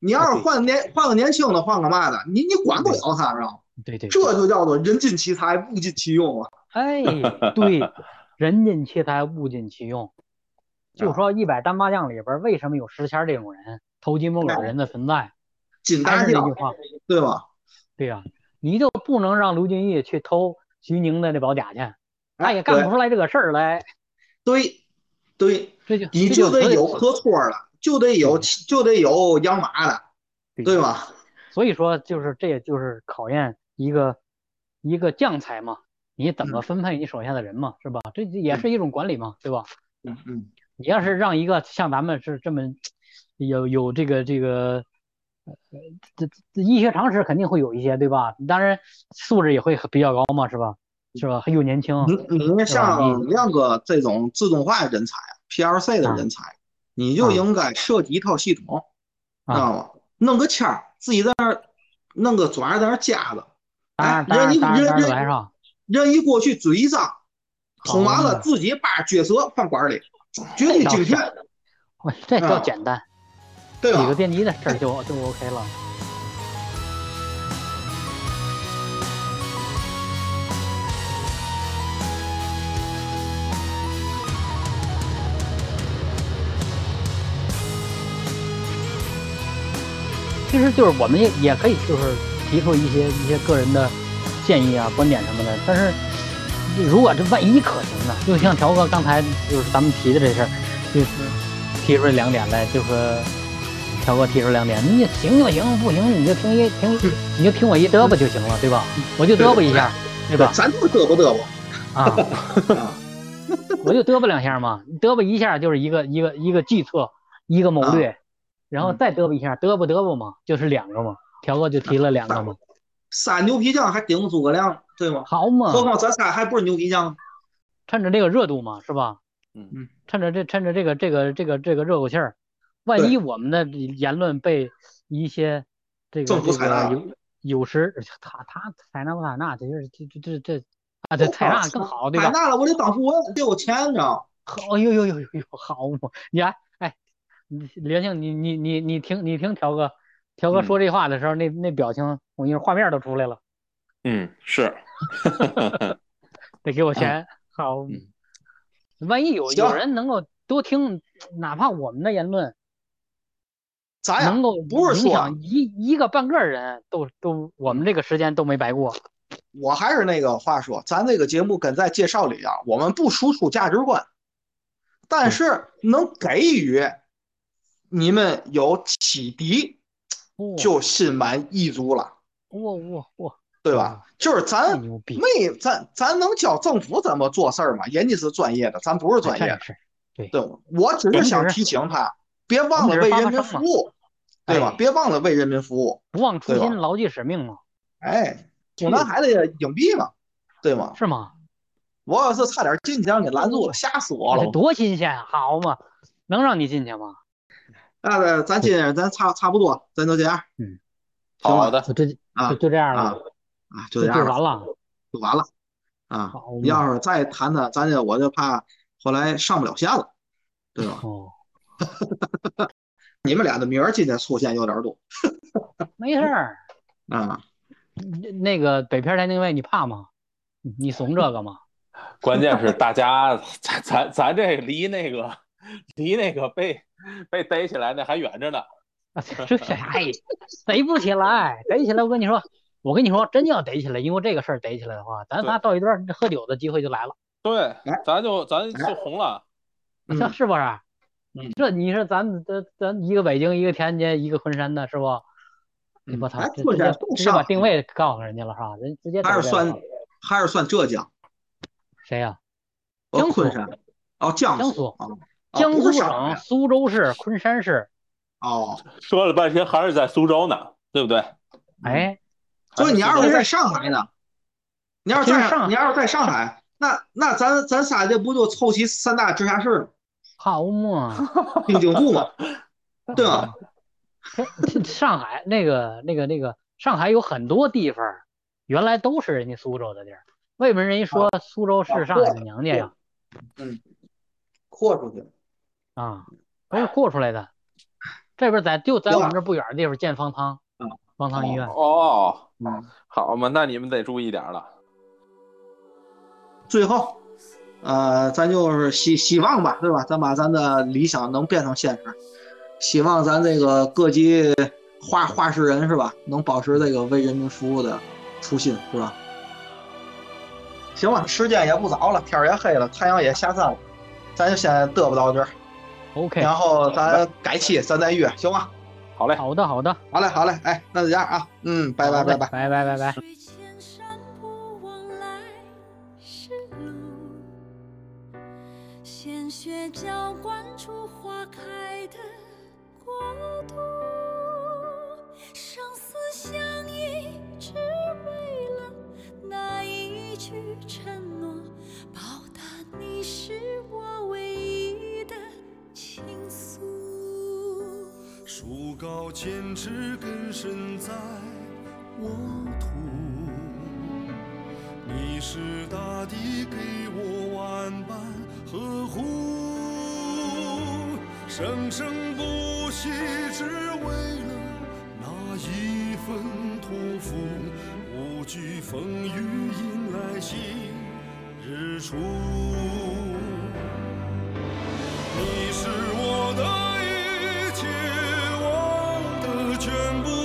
[SPEAKER 1] 你要是换年换个年轻的，换个嘛的，你你管不了他，知道
[SPEAKER 2] 对对，
[SPEAKER 1] 这就叫做人尽其才，物尽其用啊！
[SPEAKER 2] 哎，对，人尽其才，物尽其用。就说一百单八将里边为什么有石谦这种人偷鸡摸狗人的存在？
[SPEAKER 1] 还
[SPEAKER 2] 是那句话，
[SPEAKER 1] 对吧？
[SPEAKER 2] 对呀，你就不能让刘俊义去偷徐宁的那宝甲去，他也干不出来这个事儿来。
[SPEAKER 1] 对，对，
[SPEAKER 2] 这就
[SPEAKER 1] 你就得有可托的，就得有就得有养马的，对吧？
[SPEAKER 2] 所以说，就是这也就是考验一个一个将才嘛，你怎么分配你手下的人嘛，是吧？这也是一种管理嘛，对吧？
[SPEAKER 1] 嗯嗯。
[SPEAKER 2] 你要是让一个像咱们是这么有有这个这个呃这这医学常识肯定会有一些对吧？当然素质也会比较高嘛，是吧？是吧？又年轻。
[SPEAKER 1] 你你像亮哥这种自动化人才，PLC 的人才，你就应该设计一套系统，知道吗？弄个签儿，自己在那儿弄个钻在那儿夹着，哎，人一人人人一过去嘴一张，捅完了自己把角色放管里。绝对精确，
[SPEAKER 2] 这叫简单，
[SPEAKER 1] 对吧？
[SPEAKER 2] 几个电机的事儿就就 OK 了。其实就是我们也也可以就是提出一些一些个人的建议啊、观点什么的，但是。如果这万一可行呢？就像条哥刚才就是咱们提的这事儿，就是提出来两点来，就是条哥提出两点，你行就行，不行你就听一听，你就听我一嘚啵就行了，对吧？我就嘚啵一下，对吧？
[SPEAKER 1] 咱就嘚啵嘚啵
[SPEAKER 2] 啊，我就嘚啵两下嘛，嘚啵一下就是一个一个一个计策，一个谋略，然后再嘚啵一下，嘚啵嘚啵嘛，就是两个嘛。条哥就提了两个嘛。
[SPEAKER 1] 仨牛皮匠还顶诸葛亮，对吗？
[SPEAKER 2] 好嘛，
[SPEAKER 1] 何况咱仨还不是牛皮匠，
[SPEAKER 2] 趁着这个热度嘛，是吧？
[SPEAKER 3] 嗯嗯，
[SPEAKER 2] 趁着这趁着这个这个这个这个热乎气儿，万一我们的言论被一些这个这个有有时他他采纳不采纳，这就是这这这这啊，这采纳更好，对吧？
[SPEAKER 1] 采纳了我得当顾问，得有钱呢。
[SPEAKER 2] 好，呦呦呦呦呦，好嘛！你连庆，你你你你听你听条哥。条哥说这话的时候，那那表情，我跟你说，画面都出来了。
[SPEAKER 3] 嗯，是，
[SPEAKER 2] 得给我钱。好，万一有有人能够多听，哪怕我们的言论，
[SPEAKER 1] 咱
[SPEAKER 2] 能够
[SPEAKER 1] 不是说
[SPEAKER 2] 一一个半个人都都，我们这个时间都没白过。
[SPEAKER 1] 我还是那个话说，咱这个节目跟在介绍里一样，我们不输出价值观，但是能给予你们有启迪，就心满意足了。
[SPEAKER 2] 哇哇哇！
[SPEAKER 1] 对吧？就是咱没咱咱能教政府怎么做事儿吗？人家是专业的，咱不是专业的。
[SPEAKER 2] 对
[SPEAKER 1] 对，我只是想提醒他，别忘了为人民服务，对吧？别忘了为人民服务，
[SPEAKER 2] 不忘初心，牢记使命嘛。
[SPEAKER 1] 哎，中南海的硬币嘛，对吗？
[SPEAKER 2] 是吗？
[SPEAKER 1] 我要是差点进去让你拦住了，吓死我了！
[SPEAKER 2] 多新鲜，好嘛，能让你进去吗？
[SPEAKER 1] 那咱今天咱差差不多，咱就这样。
[SPEAKER 2] 嗯，
[SPEAKER 3] 好的，
[SPEAKER 2] 就这
[SPEAKER 1] 啊，
[SPEAKER 2] 就这样了
[SPEAKER 1] 啊，就这样
[SPEAKER 2] 完了，
[SPEAKER 1] 就完了啊！要是再谈谈，咱就我就怕后来上不了线了，对吧？
[SPEAKER 2] 哦，
[SPEAKER 1] 你们俩的名儿今天出现有点多，
[SPEAKER 2] 没事儿
[SPEAKER 1] 啊。
[SPEAKER 2] 那个北片天津卫，你怕吗？你怂这个吗？
[SPEAKER 3] 关键是大家，咱咱咱这离那个离那个被 被逮起来那还远着呢。
[SPEAKER 2] 这哎，逮不起来，逮起来我跟你说，我跟你说，真要逮起来，因为这个事儿逮起来的话，咱仨到一段喝酒的机会就来了。
[SPEAKER 3] 对，咱就咱就红了，
[SPEAKER 2] 这是不是？这你说咱咱咱一个北京，一个天津，一个昆山的，是不？我操，直接直接把定位告诉人家了，是吧？人直接
[SPEAKER 1] 还是算还是算浙江。
[SPEAKER 2] 谁呀？
[SPEAKER 1] 江昆山哦，江
[SPEAKER 2] 苏，江苏省苏州市昆山市。
[SPEAKER 1] 哦，
[SPEAKER 3] 说了半天还是在苏州呢，对不对？
[SPEAKER 2] 哎，
[SPEAKER 1] 所以你要是在上海呢？你要是在你要是在上海，那那咱咱仨这不就凑齐三大直辖市了？
[SPEAKER 2] 好 嘛，
[SPEAKER 1] 京津沪嘛，对吧？
[SPEAKER 2] 上海那个那个那个上海有很多地方，原来都是人家苏州的地儿。为什么人家说苏州是上海的娘家呀？
[SPEAKER 1] 嗯，扩出去
[SPEAKER 2] 啊，不是过出来的。这边在就在我们这不远的地方建方舱，方舱医院。
[SPEAKER 3] 哦，嗯，好嘛，那你们得注意点了。
[SPEAKER 1] 最后，呃，咱就是希希望吧，对吧？咱把咱的理想能变成现实。希望咱这个各级画画事人是吧，能保持这个为人民服务的初心，是吧？行了，时间也不早了，天也黑了，太阳也下山了，咱就先嘚啵到这儿。
[SPEAKER 2] OK，
[SPEAKER 1] 然后咱改期咱再约，行吗？
[SPEAKER 3] 好嘞，
[SPEAKER 2] 好的，好的，
[SPEAKER 1] 好嘞，好嘞，哎，那就这样啊，嗯，拜拜，拜拜，
[SPEAKER 2] 拜拜，拜拜。
[SPEAKER 4] 那一句承诺，报答你是我唯一。的倾诉。树高千尺，根深在沃土。你是大地，给我万般呵护。生生不息，只为了那一份托付。无惧风雨，迎来新日出。你是我的一切我的全部。